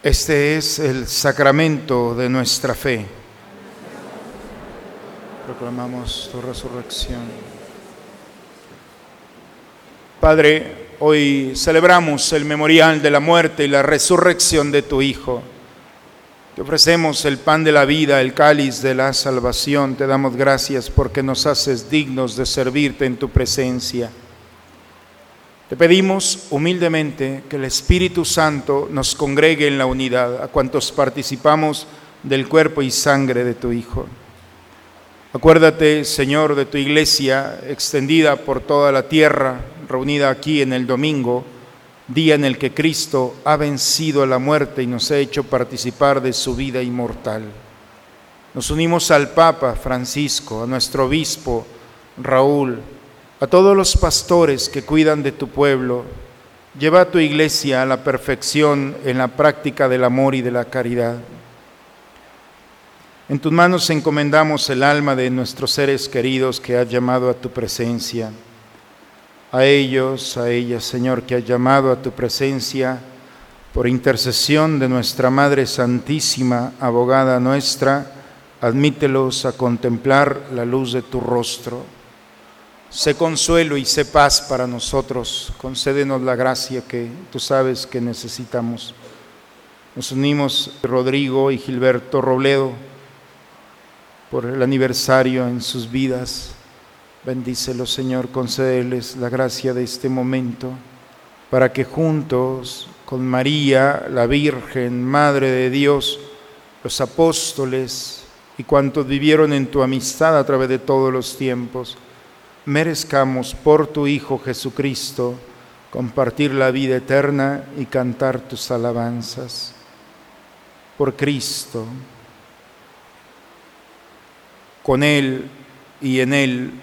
Este es el sacramento de nuestra fe. Proclamamos tu resurrección. Padre, hoy celebramos el memorial de la muerte y la resurrección de tu Hijo. Te ofrecemos el pan de la vida, el cáliz de la salvación. Te damos gracias porque nos haces dignos de servirte en tu presencia. Te pedimos humildemente que el Espíritu Santo nos congregue en la unidad a cuantos participamos del cuerpo y sangre de tu Hijo. Acuérdate, Señor, de tu iglesia extendida por toda la tierra, reunida aquí en el domingo, día en el que Cristo ha vencido la muerte y nos ha hecho participar de su vida inmortal. Nos unimos al Papa Francisco, a nuestro obispo Raúl, a todos los pastores que cuidan de tu pueblo, lleva a tu iglesia a la perfección en la práctica del amor y de la caridad. En tus manos encomendamos el alma de nuestros seres queridos que has llamado a tu presencia. A ellos, a ellas, Señor, que has llamado a tu presencia por intercesión de nuestra Madre Santísima, abogada nuestra, admítelos a contemplar la luz de tu rostro Sé consuelo y sé paz para nosotros. Concédenos la gracia que tú sabes que necesitamos. Nos unimos Rodrigo y Gilberto Robledo por el aniversario en sus vidas. Bendícelos, Señor, concédeles la gracia de este momento para que juntos con María, la Virgen, Madre de Dios, los apóstoles y cuantos vivieron en tu amistad a través de todos los tiempos, merezcamos por tu Hijo Jesucristo compartir la vida eterna y cantar tus alabanzas. Por Cristo, con Él y en Él,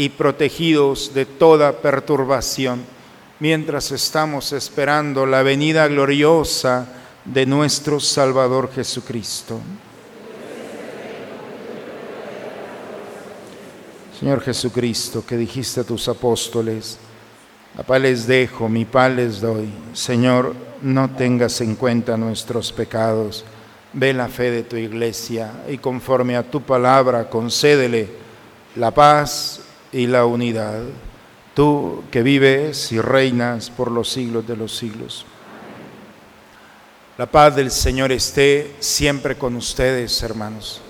y protegidos de toda perturbación, mientras estamos esperando la venida gloriosa de nuestro Salvador Jesucristo. Señor Jesucristo, que dijiste a tus apóstoles, la paz les dejo, mi paz les doy. Señor, no tengas en cuenta nuestros pecados. Ve la fe de tu iglesia y conforme a tu palabra concédele la paz y la unidad. Tú que vives y reinas por los siglos de los siglos. La paz del Señor esté siempre con ustedes, hermanos.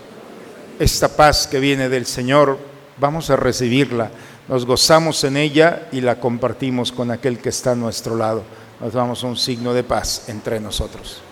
Esta paz que viene del Señor vamos a recibirla, nos gozamos en ella y la compartimos con aquel que está a nuestro lado. Nos damos un signo de paz entre nosotros.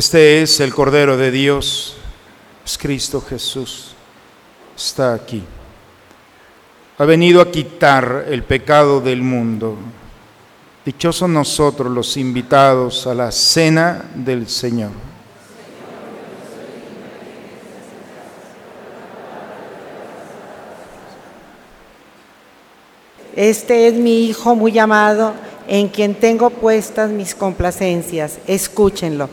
Este es el Cordero de Dios, es Cristo Jesús, está aquí. Ha venido a quitar el pecado del mundo. Dichosos nosotros los invitados a la cena del Señor. Este es mi Hijo muy amado, en quien tengo puestas mis complacencias. Escúchenlo.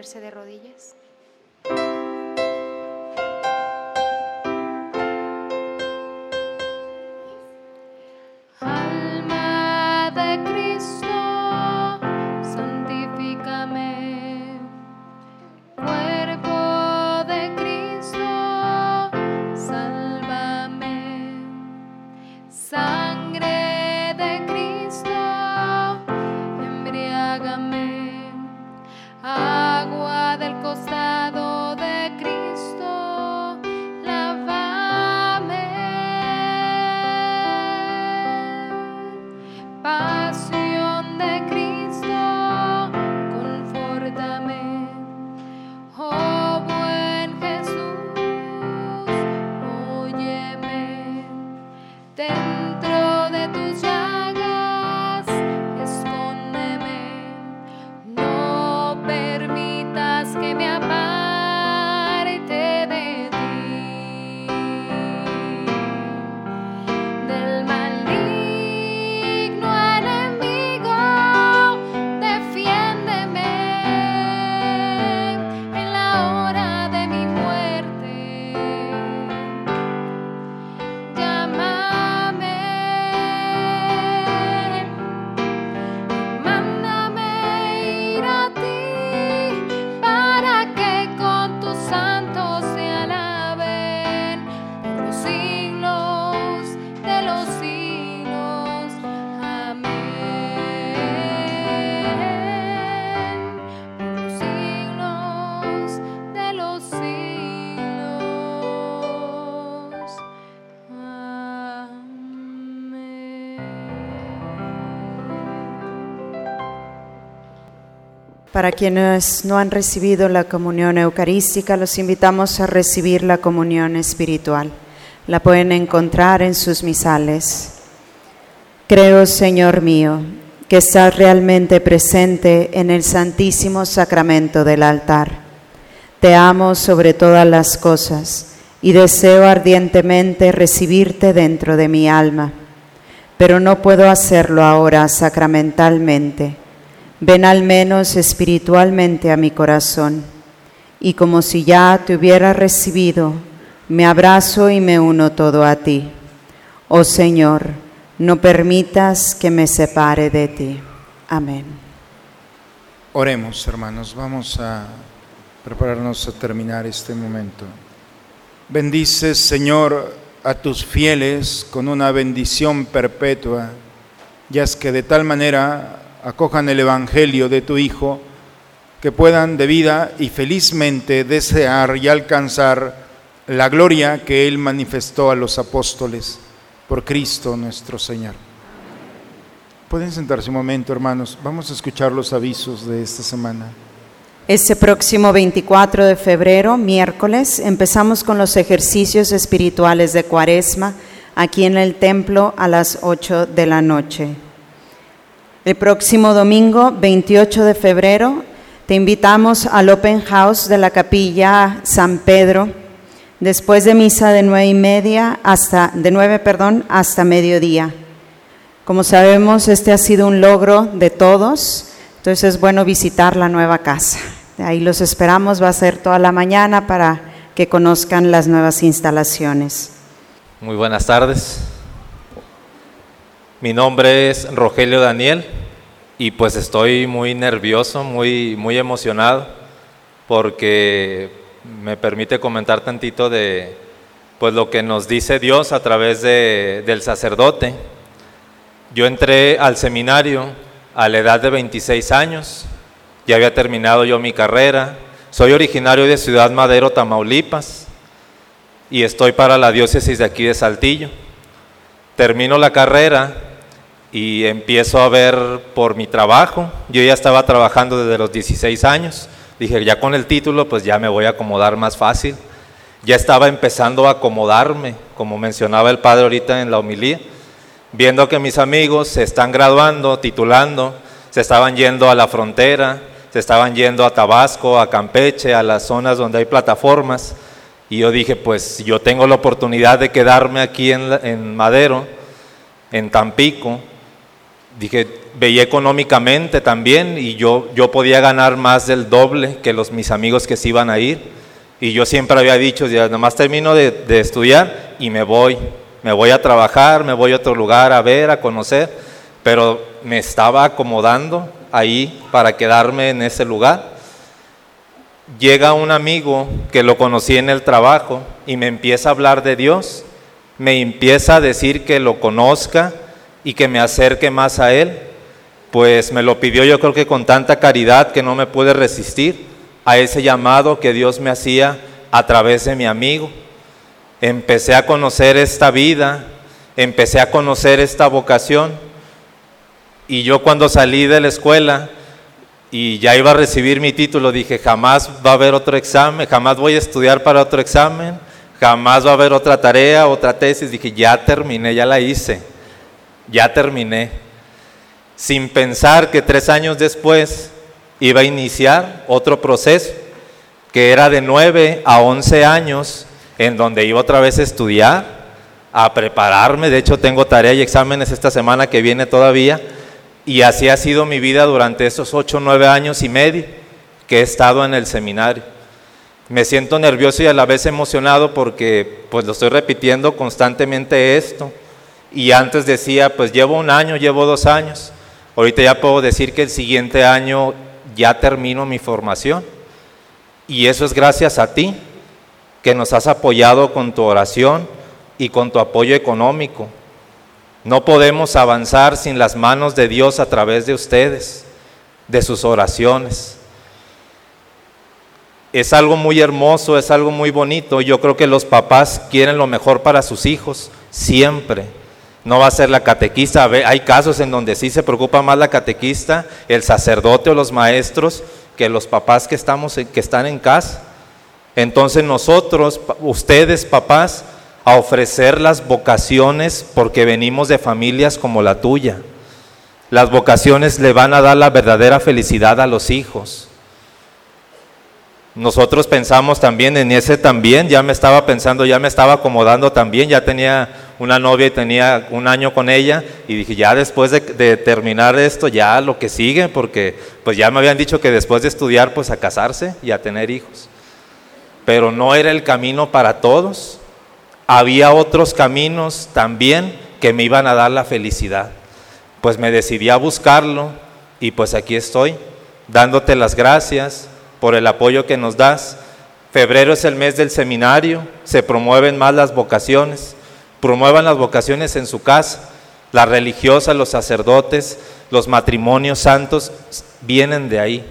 De rodillas. Para quienes no han recibido la comunión eucarística, los invitamos a recibir la comunión espiritual. La pueden encontrar en sus misales. Creo, Señor mío, que estás realmente presente en el santísimo sacramento del altar. Te amo sobre todas las cosas y deseo ardientemente recibirte dentro de mi alma, pero no puedo hacerlo ahora sacramentalmente. Ven al menos espiritualmente a mi corazón y como si ya te hubiera recibido, me abrazo y me uno todo a ti. Oh Señor, no permitas que me separe de ti. Amén. Oremos, hermanos, vamos a prepararnos a terminar este momento. Bendice, Señor, a tus fieles con una bendición perpetua, y haz que de tal manera acojan el Evangelio de tu Hijo, que puedan de vida y felizmente desear y alcanzar la gloria que Él manifestó a los apóstoles por Cristo nuestro Señor. Pueden sentarse un momento, hermanos. Vamos a escuchar los avisos de esta semana. Este próximo 24 de febrero, miércoles, empezamos con los ejercicios espirituales de Cuaresma aquí en el templo a las 8 de la noche. El próximo domingo, 28 de febrero, te invitamos al Open House de la Capilla San Pedro, después de misa de nueve y media hasta de nueve, perdón, hasta mediodía. Como sabemos, este ha sido un logro de todos, entonces es bueno visitar la nueva casa. Ahí los esperamos, va a ser toda la mañana para que conozcan las nuevas instalaciones. Muy buenas tardes. Mi nombre es Rogelio Daniel y pues estoy muy nervioso, muy, muy emocionado porque me permite comentar tantito de pues lo que nos dice Dios a través de, del sacerdote. Yo entré al seminario a la edad de 26 años, ya había terminado yo mi carrera, soy originario de Ciudad Madero, Tamaulipas, y estoy para la diócesis de aquí de Saltillo. termino la carrera y empiezo a ver por mi trabajo. Yo ya estaba trabajando desde los 16 años. Dije, ya con el título, pues ya me voy a acomodar más fácil. Ya estaba empezando a acomodarme, como mencionaba el padre ahorita en la homilía, viendo que mis amigos se están graduando, titulando, se estaban yendo a la frontera, se estaban yendo a Tabasco, a Campeche, a las zonas donde hay plataformas. Y yo dije, pues yo tengo la oportunidad de quedarme aquí en, en Madero, en Tampico. Dije, veía económicamente también y yo, yo podía ganar más del doble que los, mis amigos que se iban a ir. Y yo siempre había dicho, ya nada más termino de, de estudiar y me voy. Me voy a trabajar, me voy a otro lugar a ver, a conocer. Pero me estaba acomodando ahí para quedarme en ese lugar llega un amigo que lo conocí en el trabajo y me empieza a hablar de Dios, me empieza a decir que lo conozca y que me acerque más a Él, pues me lo pidió yo creo que con tanta caridad que no me pude resistir a ese llamado que Dios me hacía a través de mi amigo. Empecé a conocer esta vida, empecé a conocer esta vocación y yo cuando salí de la escuela, y ya iba a recibir mi título, dije, jamás va a haber otro examen, jamás voy a estudiar para otro examen, jamás va a haber otra tarea, otra tesis. Dije, ya terminé, ya la hice, ya terminé. Sin pensar que tres años después iba a iniciar otro proceso, que era de nueve a once años, en donde iba otra vez a estudiar, a prepararme. De hecho, tengo tarea y exámenes esta semana que viene todavía. Y así ha sido mi vida durante esos ocho o nueve años y medio que he estado en el seminario. Me siento nervioso y a la vez emocionado porque pues lo estoy repitiendo constantemente esto. Y antes decía, pues llevo un año, llevo dos años. Ahorita ya puedo decir que el siguiente año ya termino mi formación. Y eso es gracias a ti, que nos has apoyado con tu oración y con tu apoyo económico. No podemos avanzar sin las manos de Dios a través de ustedes, de sus oraciones. Es algo muy hermoso, es algo muy bonito. Yo creo que los papás quieren lo mejor para sus hijos, siempre. No va a ser la catequista. Hay casos en donde sí se preocupa más la catequista, el sacerdote o los maestros, que los papás que, estamos, que están en casa. Entonces nosotros, ustedes papás, a ofrecer las vocaciones porque venimos de familias como la tuya. Las vocaciones le van a dar la verdadera felicidad a los hijos. Nosotros pensamos también en ese también, ya me estaba pensando, ya me estaba acomodando también, ya tenía una novia y tenía un año con ella y dije, ya después de, terminar esto, ya lo que sigue, porque pues ya me habían dicho que después de estudiar, pues a casarse y a tener hijos. Pero no era el camino para todos, había otros caminos también que me iban a dar la felicidad. Pues me decidí a buscarlo y pues aquí estoy, dándote las gracias por el apoyo que nos das. Febrero es el mes del seminario, se promueven más las vocaciones, promuevan las vocaciones en su casa, las religiosas, los sacerdotes, los matrimonios santos vienen de ahí.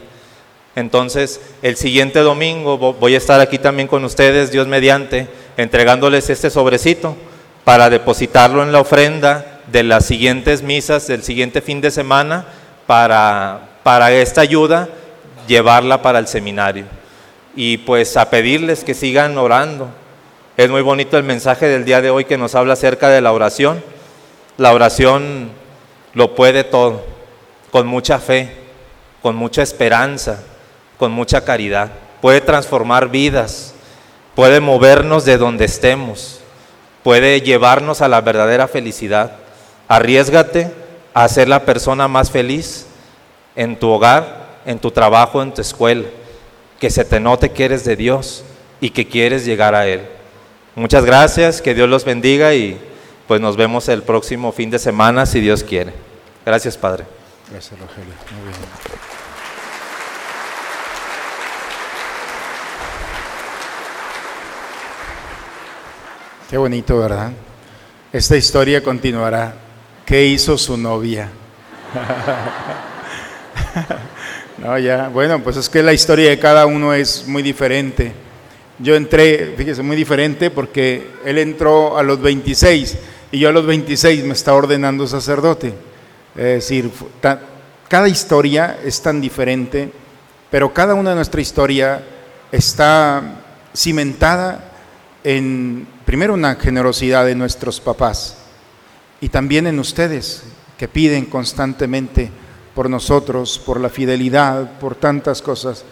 Entonces, el siguiente domingo vo- voy a estar aquí también con ustedes, Dios mediante, entregándoles este sobrecito para depositarlo en la ofrenda de las siguientes misas del siguiente fin de semana para, para esta ayuda llevarla para el seminario. Y pues a pedirles que sigan orando. Es muy bonito el mensaje del día de hoy que nos habla acerca de la oración. La oración lo puede todo, con mucha fe, con mucha esperanza, con mucha caridad. Puede transformar vidas, puede movernos de donde estemos, puede llevarnos a la verdadera felicidad. Arriesgate a ser la persona más feliz en tu hogar, en tu trabajo, en tu escuela. Que se te note que eres de Dios y que quieres llegar a Él. Muchas gracias, que Dios los bendiga y pues nos vemos el próximo fin de semana si Dios quiere. Gracias, Padre. Gracias, Rogelio. Muy bien. Qué bonito, ¿verdad? Esta historia continuará. ¿Qué hizo su novia? no, ya. Bueno, pues es que la historia de cada uno es muy diferente. Yo entré, fíjese, muy diferente porque él entró a los 26 y yo a los 26 me está ordenando sacerdote. Es decir, cada historia es tan diferente, pero cada una de nuestra historia está cimentada en, primero, una generosidad de nuestros papás y también en ustedes, que piden constantemente por nosotros, por la fidelidad, por tantas cosas.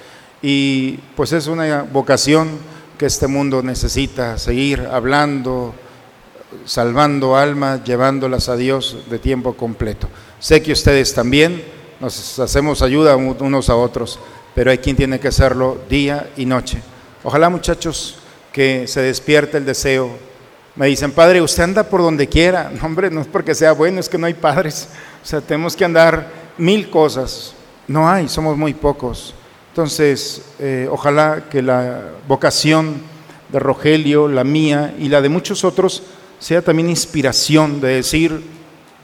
Y pues es una vocación que este mundo necesita, seguir hablando, salvando almas, llevándolas a Dios de tiempo completo. Sé que ustedes también nos hacemos ayuda unos a otros, pero hay quien tiene que hacerlo día y noche. Ojalá muchachos que se despierte el deseo. Me dicen, padre, usted anda por donde quiera. No, hombre, no es porque sea bueno, es que no hay padres. O sea, tenemos que andar mil cosas. No hay, somos muy pocos. Entonces, eh, ojalá que la vocación de Rogelio, la mía y la de muchos otros sea también inspiración de decir,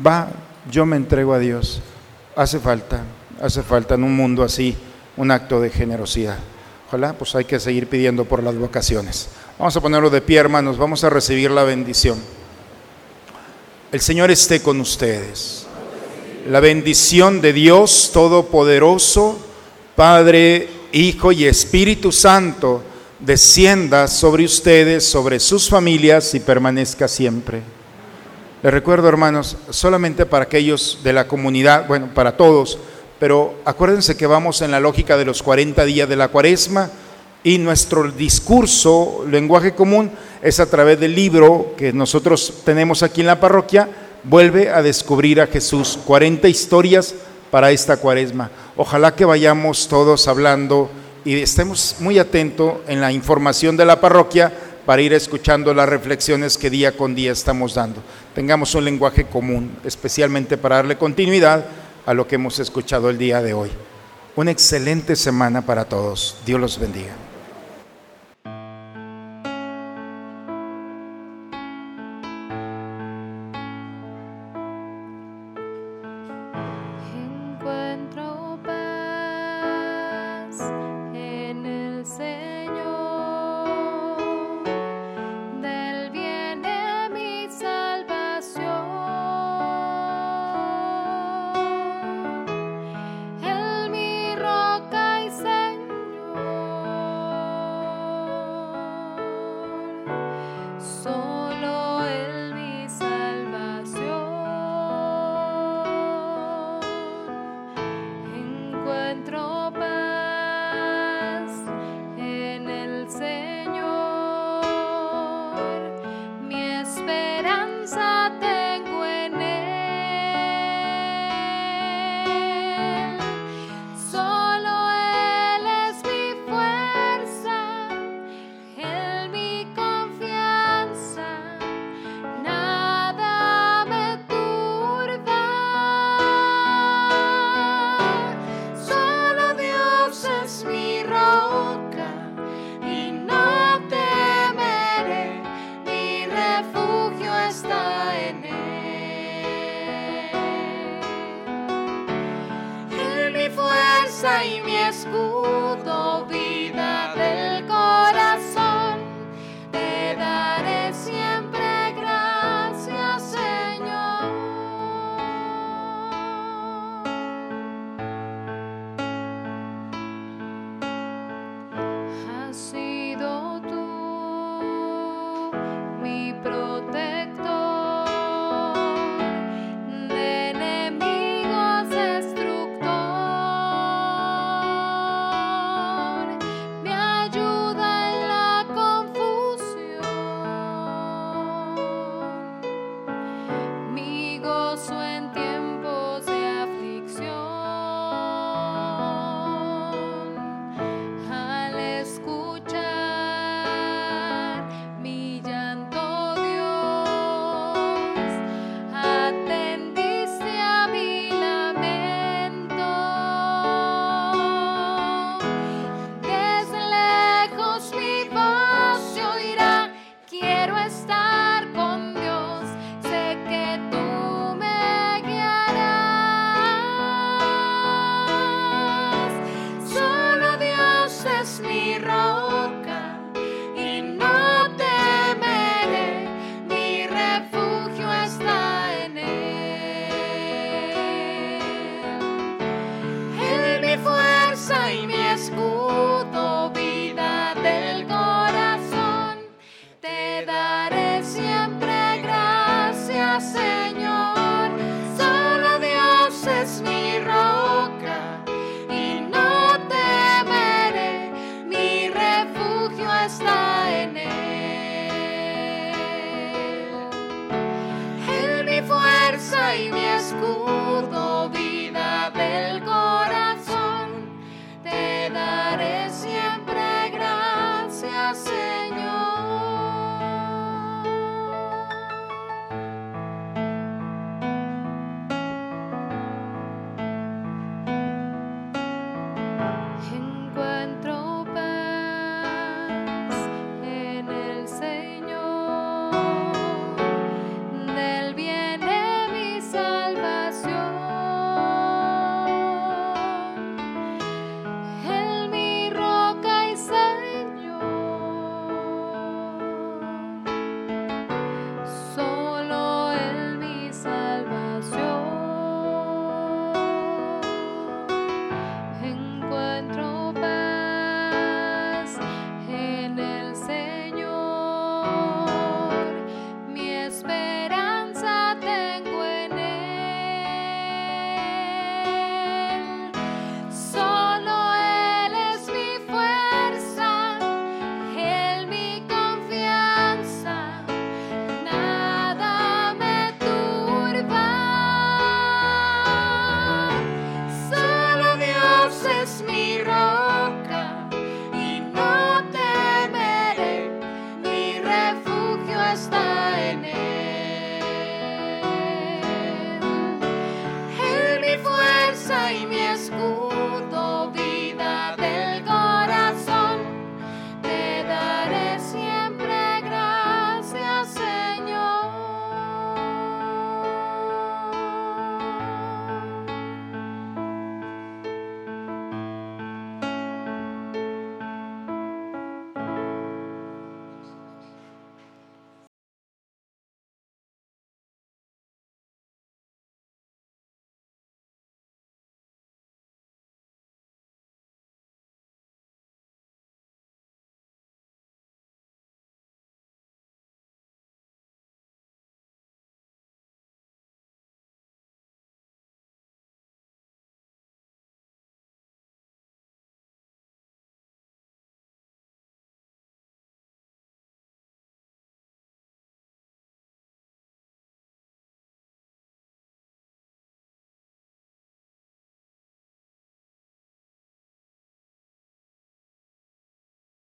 va, yo me entrego a Dios. Hace falta, hace falta en un mundo así un acto de generosidad. Ojalá, pues hay que seguir pidiendo por las vocaciones. Vamos a ponerlo de pie, hermanos, vamos a recibir la bendición. El Señor esté con ustedes. La bendición de Dios Todopoderoso, Padre, Hijo y Espíritu Santo, descienda sobre ustedes, sobre sus familias y permanezca siempre. Les recuerdo, hermanos, solamente para aquellos de la comunidad, bueno, para todos, pero acuérdense que vamos en la lógica de los 40 días de la cuaresma y nuestro discurso, lenguaje común, es a través del libro que nosotros tenemos aquí en la parroquia, vuelve a descubrir a Jesús, 40 historias para esta cuaresma. Ojalá que vayamos todos hablando y estemos muy atentos en la información de la parroquia para ir escuchando las reflexiones que día con día estamos dando. Tengamos un lenguaje común, especialmente para darle continuidad a lo que hemos escuchado el día de hoy. Una excelente semana para todos. Dios los bendiga. sa im je skutovi.